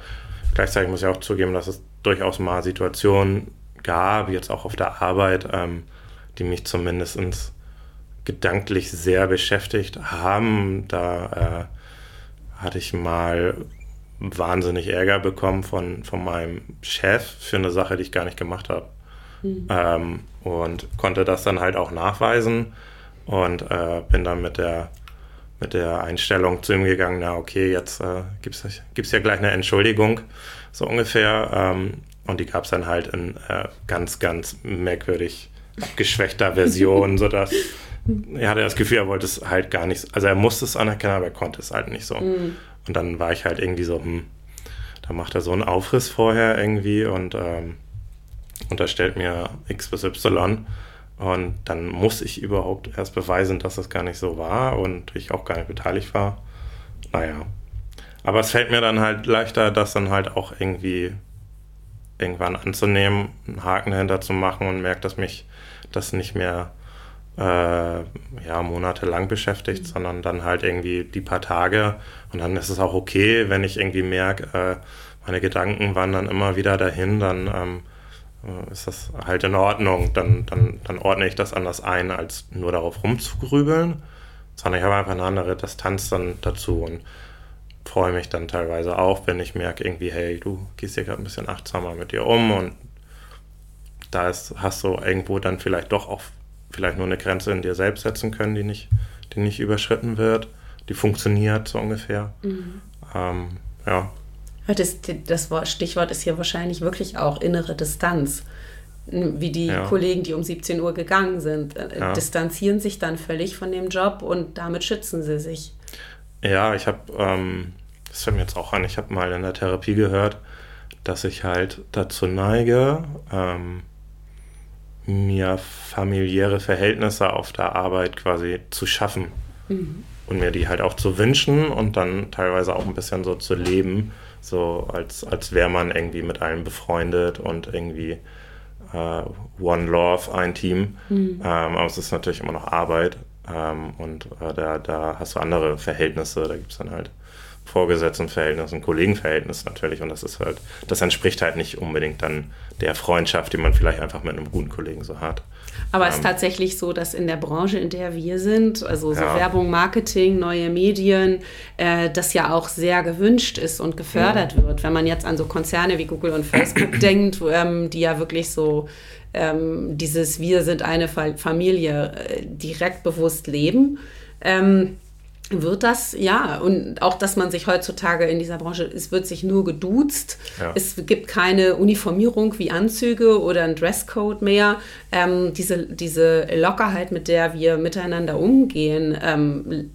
gleichzeitig muss ich auch zugeben, dass es durchaus mal Situationen gab, jetzt auch auf der Arbeit, ähm, die mich zumindest gedanklich sehr beschäftigt haben. Da äh, hatte ich mal wahnsinnig Ärger bekommen von, von meinem Chef für eine Sache, die ich gar nicht gemacht habe. Mhm. Ähm, und konnte das dann halt auch nachweisen und äh, bin dann mit der, mit der Einstellung zu ihm gegangen, na okay, jetzt äh, gibt es ja gleich eine Entschuldigung, so ungefähr. Ähm, und die gab es dann halt in äh, ganz, ganz merkwürdig abgeschwächter Version, sodass er hatte das Gefühl, er wollte es halt gar nicht, also er musste es anerkennen, aber er konnte es halt nicht so. Mhm. Und dann war ich halt irgendwie so, hm, da macht er so einen Aufriss vorher irgendwie und ähm, unterstellt mir X bis Y. Und dann muss ich überhaupt erst beweisen, dass das gar nicht so war und ich auch gar nicht beteiligt war. Naja. Aber es fällt mir dann halt leichter, das dann halt auch irgendwie irgendwann anzunehmen, einen Haken dahinter zu machen und merke, dass mich das nicht mehr äh, ja, monatelang beschäftigt, mhm. sondern dann halt irgendwie die paar Tage. Und dann ist es auch okay, wenn ich irgendwie merke, äh, meine Gedanken wandern immer wieder dahin, dann ähm, äh, ist das halt in Ordnung. Dann, dann, dann ordne ich das anders ein, als nur darauf rumzugrübeln, sondern ich habe einfach eine andere Distanz dann dazu und freue mich dann teilweise auch, wenn ich merke irgendwie, hey, du gehst hier gerade ein bisschen achtsamer mit dir um und da ist, hast du irgendwo dann vielleicht doch auch vielleicht nur eine Grenze in dir selbst setzen können, die nicht, die nicht überschritten wird, die funktioniert so ungefähr. Mhm. Ähm, ja. Das, das Stichwort ist hier wahrscheinlich wirklich auch innere Distanz. Wie die ja. Kollegen, die um 17 Uhr gegangen sind, äh, ja. distanzieren sich dann völlig von dem Job und damit schützen sie sich. Ja, ich habe, ähm, das fällt mir jetzt auch an, ich habe mal in der Therapie gehört, dass ich halt dazu neige, ähm, mir familiäre Verhältnisse auf der Arbeit quasi zu schaffen mhm. und mir die halt auch zu wünschen und dann teilweise auch ein bisschen so zu leben, so als, als wäre man irgendwie mit allen befreundet und irgendwie äh, One Love, ein Team. Mhm. Ähm, aber es ist natürlich immer noch Arbeit ähm, und äh, da, da hast du andere Verhältnisse, da gibt es dann halt Vorgesetztenverhältnis und Kollegenverhältnis natürlich. Und das ist halt, das entspricht halt nicht unbedingt dann der Freundschaft, die man vielleicht einfach mit einem guten Kollegen so hat. Aber es ähm, ist tatsächlich so, dass in der Branche, in der wir sind, also so ja. Werbung, Marketing, neue Medien, äh, das ja auch sehr gewünscht ist und gefördert ja. wird. Wenn man jetzt an so Konzerne wie Google und Facebook denkt, ähm, die ja wirklich so ähm, dieses Wir sind eine Familie äh, direkt bewusst leben. Ähm, wird das, ja, und auch, dass man sich heutzutage in dieser Branche, es wird sich nur geduzt, ja. es gibt keine Uniformierung wie Anzüge oder ein Dresscode mehr. Ähm, diese, diese Lockerheit, mit der wir miteinander umgehen, ähm,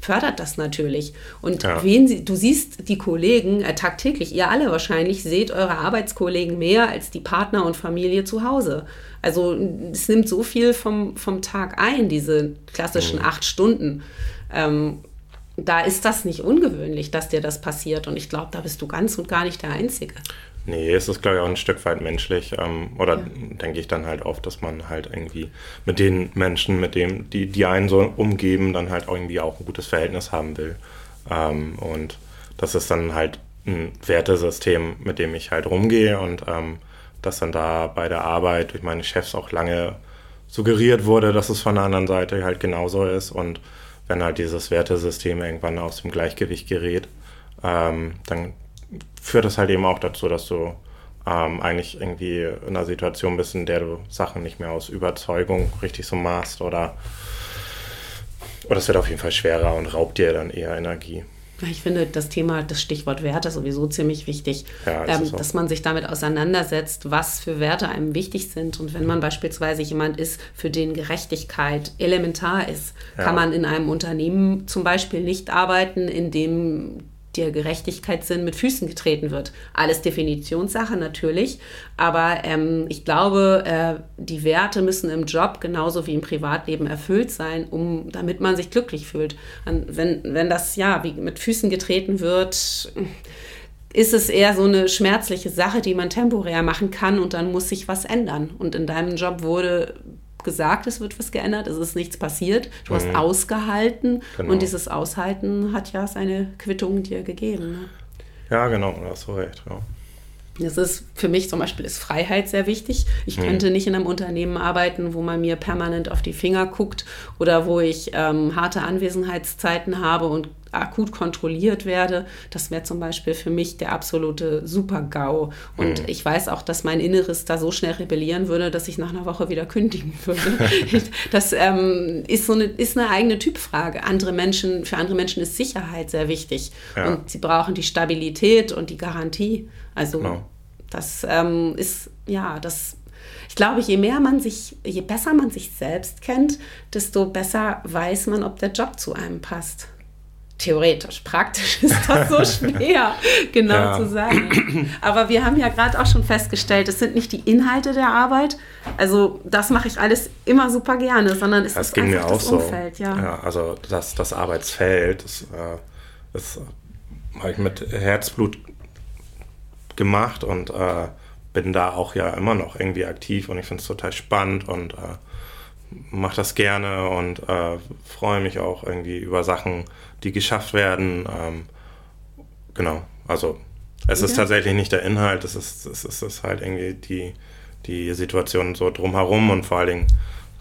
fördert das natürlich. Und ja. wen sie, du siehst die Kollegen äh, tagtäglich, ihr alle wahrscheinlich seht eure Arbeitskollegen mehr als die Partner und Familie zu Hause. Also es nimmt so viel vom, vom Tag ein, diese klassischen mhm. acht Stunden. Ähm, da ist das nicht ungewöhnlich, dass dir das passiert. Und ich glaube, da bist du ganz und gar nicht der Einzige. Nee, es ist, glaube ich, auch ein Stück weit menschlich. Ähm, oder ja. denke ich dann halt oft, dass man halt irgendwie mit den Menschen, mit dem, die, die einen so umgeben, dann halt irgendwie auch ein gutes Verhältnis haben will. Ähm, und das ist dann halt ein Wertesystem, mit dem ich halt rumgehe und ähm, dass dann da bei der Arbeit durch meine Chefs auch lange suggeriert wurde, dass es von der anderen Seite halt genauso ist und wenn halt dieses Wertesystem irgendwann aus dem Gleichgewicht gerät, ähm, dann führt das halt eben auch dazu, dass du ähm, eigentlich irgendwie in einer Situation bist, in der du Sachen nicht mehr aus Überzeugung richtig so machst oder, oder es wird auf jeden Fall schwerer und raubt dir dann eher Energie. Ich finde das Thema, das Stichwort Werte sowieso ziemlich wichtig, ja, ähm, dass man sich damit auseinandersetzt, was für Werte einem wichtig sind. Und wenn man beispielsweise jemand ist, für den Gerechtigkeit elementar ist, ja. kann man in einem Unternehmen zum Beispiel nicht arbeiten, in dem der Gerechtigkeitssinn mit Füßen getreten wird. Alles Definitionssache natürlich, aber ähm, ich glaube, äh, die Werte müssen im Job genauso wie im Privatleben erfüllt sein, um, damit man sich glücklich fühlt. Und wenn, wenn das ja wie mit Füßen getreten wird, ist es eher so eine schmerzliche Sache, die man temporär machen kann und dann muss sich was ändern. Und in deinem Job wurde gesagt, es wird was geändert, es ist nichts passiert. Du mhm. hast ausgehalten genau. und dieses Aushalten hat ja seine Quittung dir gegeben. Ne? Ja, genau, da hast du recht. Ja. Das ist für mich zum Beispiel ist Freiheit sehr wichtig. Ich Mhm. könnte nicht in einem Unternehmen arbeiten, wo man mir permanent auf die Finger guckt oder wo ich ähm, harte Anwesenheitszeiten habe und akut kontrolliert werde. Das wäre zum Beispiel für mich der absolute Super-GAU. Und Mhm. ich weiß auch, dass mein Inneres da so schnell rebellieren würde, dass ich nach einer Woche wieder kündigen würde. das ähm, ist so eine, ist eine eigene Typfrage. Andere Menschen, für andere Menschen ist Sicherheit sehr wichtig. Ja. Und sie brauchen die Stabilität und die Garantie. Also Genau. das ähm, ist, ja, das, ich glaube, je mehr man sich, je besser man sich selbst kennt, desto besser weiß man, ob der Job zu einem passt. Theoretisch, praktisch ist das so schwer, genau Ja. zu sagen. Aber wir haben ja gerade auch schon festgestellt, es sind nicht die Inhalte der Arbeit, also das mache ich alles immer super gerne, sondern es Das ist ging mir einfach auch das so. Umfeld, ja. also das, das Arbeitsfeld, das, das habe ich mit Herzblut gemacht und äh, bin da auch ja immer noch irgendwie aktiv und ich finde es total spannend und äh, mache das gerne und äh, freue mich auch irgendwie über Sachen, die geschafft werden. Ähm, genau, also es ist Ja. tatsächlich nicht der Inhalt, es ist, es ist, es ist halt irgendwie die, die Situation so drumherum und vor allen Dingen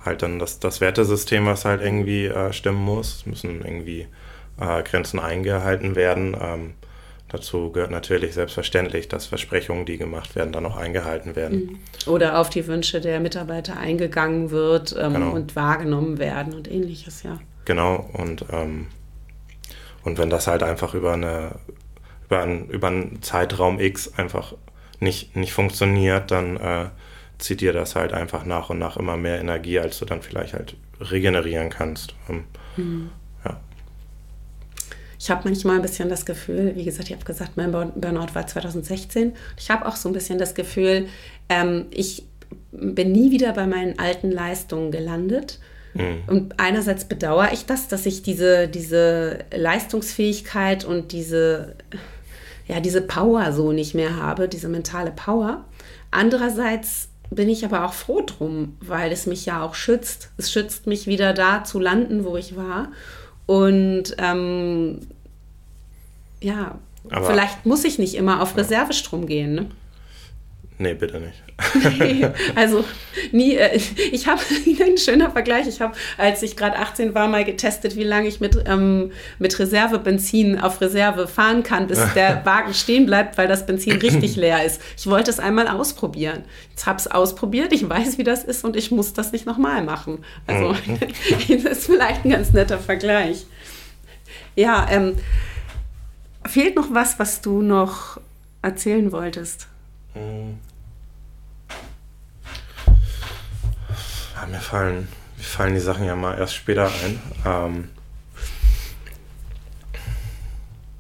halt dann das, das Wertesystem, was halt irgendwie äh, stimmen muss. Es müssen irgendwie äh, Grenzen eingehalten werden. Ähm, dazu gehört natürlich selbstverständlich, dass Versprechungen, die gemacht werden, dann auch eingehalten werden. Oder auf die Wünsche der Mitarbeiter eingegangen wird ähm, Genau. und wahrgenommen werden und ähnliches, ja. Genau, und, ähm, und wenn das halt einfach über eine über, ein, über einen Zeitraum X einfach nicht, nicht funktioniert, dann äh, zieht dir das halt einfach nach und nach immer mehr Energie, als du dann vielleicht halt regenerieren kannst. Ähm, Ja. Ich habe manchmal ein bisschen das Gefühl, wie gesagt, ich habe gesagt, mein Burn- Burnout war 2016. Ich habe auch so ein bisschen das Gefühl, ähm, ich bin nie wieder bei meinen alten Leistungen gelandet. Und einerseits bedauere ich das, dass ich diese, diese Leistungsfähigkeit und diese, ja, diese Power so nicht mehr habe, diese mentale Power. Andererseits bin ich aber auch froh drum, weil es mich ja auch schützt. Es schützt mich wieder da zu landen, wo ich war. Und ähm, ja, Aber- vielleicht muss ich nicht immer auf Reservestrom gehen. Ne? Nee, bitte nicht. Also nie, äh, ich habe ein schöner Vergleich. Ich habe, als ich gerade 18 war, mal getestet, wie lange ich mit, ähm, mit Reservebenzin auf Reserve fahren kann, bis der Wagen stehen bleibt, weil das Benzin richtig leer ist. Ich wollte es einmal ausprobieren. Jetzt habe es ausprobiert, ich weiß, wie das ist und ich muss das nicht nochmal machen. Also das ist vielleicht ein ganz netter Vergleich. Ja, ähm, fehlt noch was, was du noch erzählen wolltest? Ja, mir fallen, mir fallen die Sachen ja mal erst später ein. Ähm,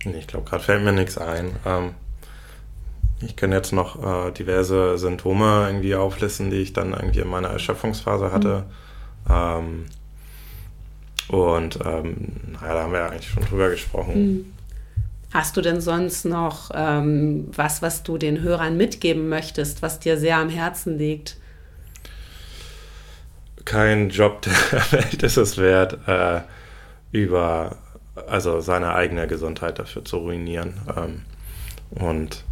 nee, ich glaube, gerade fällt mir nichts ein. Ähm, ich kann jetzt noch äh, diverse Symptome irgendwie auflisten, die ich dann irgendwie in meiner Erschöpfungsphase hatte. Ähm, und ähm, naja, da haben wir ja eigentlich schon drüber gesprochen. Hast du denn sonst noch ähm, was, was du den Hörern mitgeben möchtest, was dir sehr am Herzen liegt? Kein Job der Welt ist es wert, äh, über also seine eigene Gesundheit dafür zu ruinieren. Ähm, und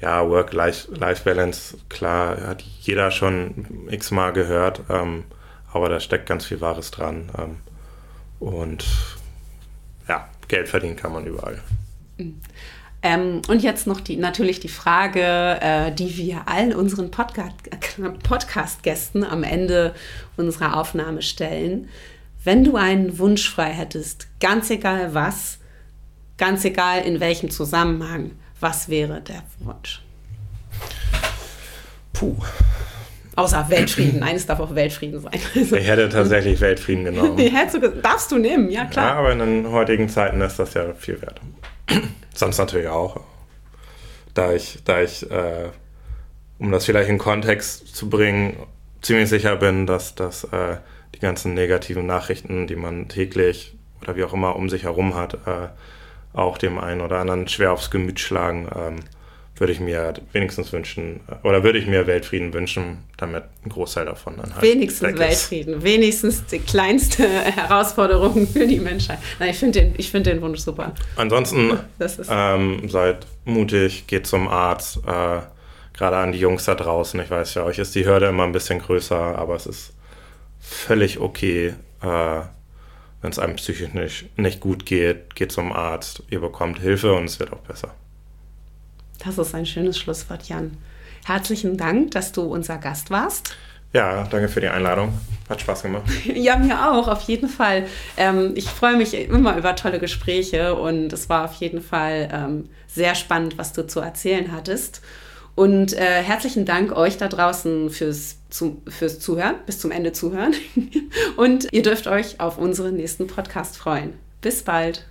ja, Work-Life-Balance, klar, hat jeder schon x-mal gehört, ähm, aber da steckt ganz viel Wahres dran. Ähm, und ja, Geld verdienen kann man überall. Ähm, und jetzt noch die, natürlich die Frage, äh, die wir all unseren Podcast- Podcast-Gästen am Ende unserer Aufnahme stellen. Wenn du einen Wunsch frei hättest, ganz egal was, ganz egal in welchem Zusammenhang, was wäre der Wunsch? Puh. Außer Weltfrieden. Nein, es darf auch Weltfrieden sein. Also, Ich hätte tatsächlich Weltfrieden genommen. hättest du, darfst du nehmen, ja Ja, klar. aber in den heutigen Zeiten ist das ja viel wert. Sonst natürlich auch. Da ich, da ich, äh, um das vielleicht in Kontext zu bringen, ziemlich sicher bin, dass, dass äh, die ganzen negativen Nachrichten, die man täglich oder wie auch immer um sich herum hat, äh, auch dem einen oder anderen schwer aufs Gemüt schlagen, ähm, würde ich mir wenigstens wünschen, oder würde ich mir Weltfrieden wünschen, damit ein Großteil davon dann halt. Wenigstens Weltfrieden, wenigstens die kleinste Herausforderung für die Menschheit. Nein, ich finde den, find den Wunsch super. Ansonsten ähm, seid mutig, geht zum Arzt, äh, gerade an die Jungs da draußen. Ich weiß ja, euch ist die Hürde immer ein bisschen größer, aber es ist völlig okay, äh, wenn es einem psychisch nicht, nicht gut geht, geht zum Arzt, ihr bekommt Hilfe und es wird auch besser. Das ist ein schönes Schlusswort, Jan. Herzlichen Dank, dass du unser Gast warst. Ja, danke für die Einladung. Hat Spaß gemacht. ja, mir auch, auf jeden Fall. Ähm, ich freue mich immer über tolle Gespräche und es war auf jeden Fall ähm, sehr spannend, was du zu erzählen hattest. Und äh, herzlichen Dank euch da draußen fürs, zu, fürs Zuhören, bis zum Ende zuhören. und ihr dürft euch auf unseren nächsten Podcast freuen. Bis bald.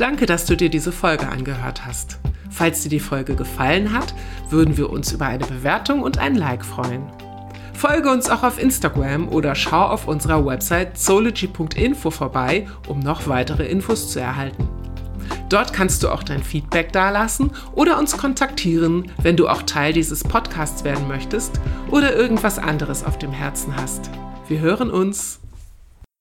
Danke, dass du dir diese Folge angehört hast. Falls dir die Folge gefallen hat, würden wir uns über eine Bewertung und ein Like freuen. Folge uns auch auf Instagram oder schau auf unserer Website zoology.info vorbei, um noch weitere Infos zu erhalten. Dort kannst du auch dein Feedback dalassen oder uns kontaktieren, wenn du auch Teil dieses Podcasts werden möchtest oder irgendwas anderes auf dem Herzen hast. Wir hören uns.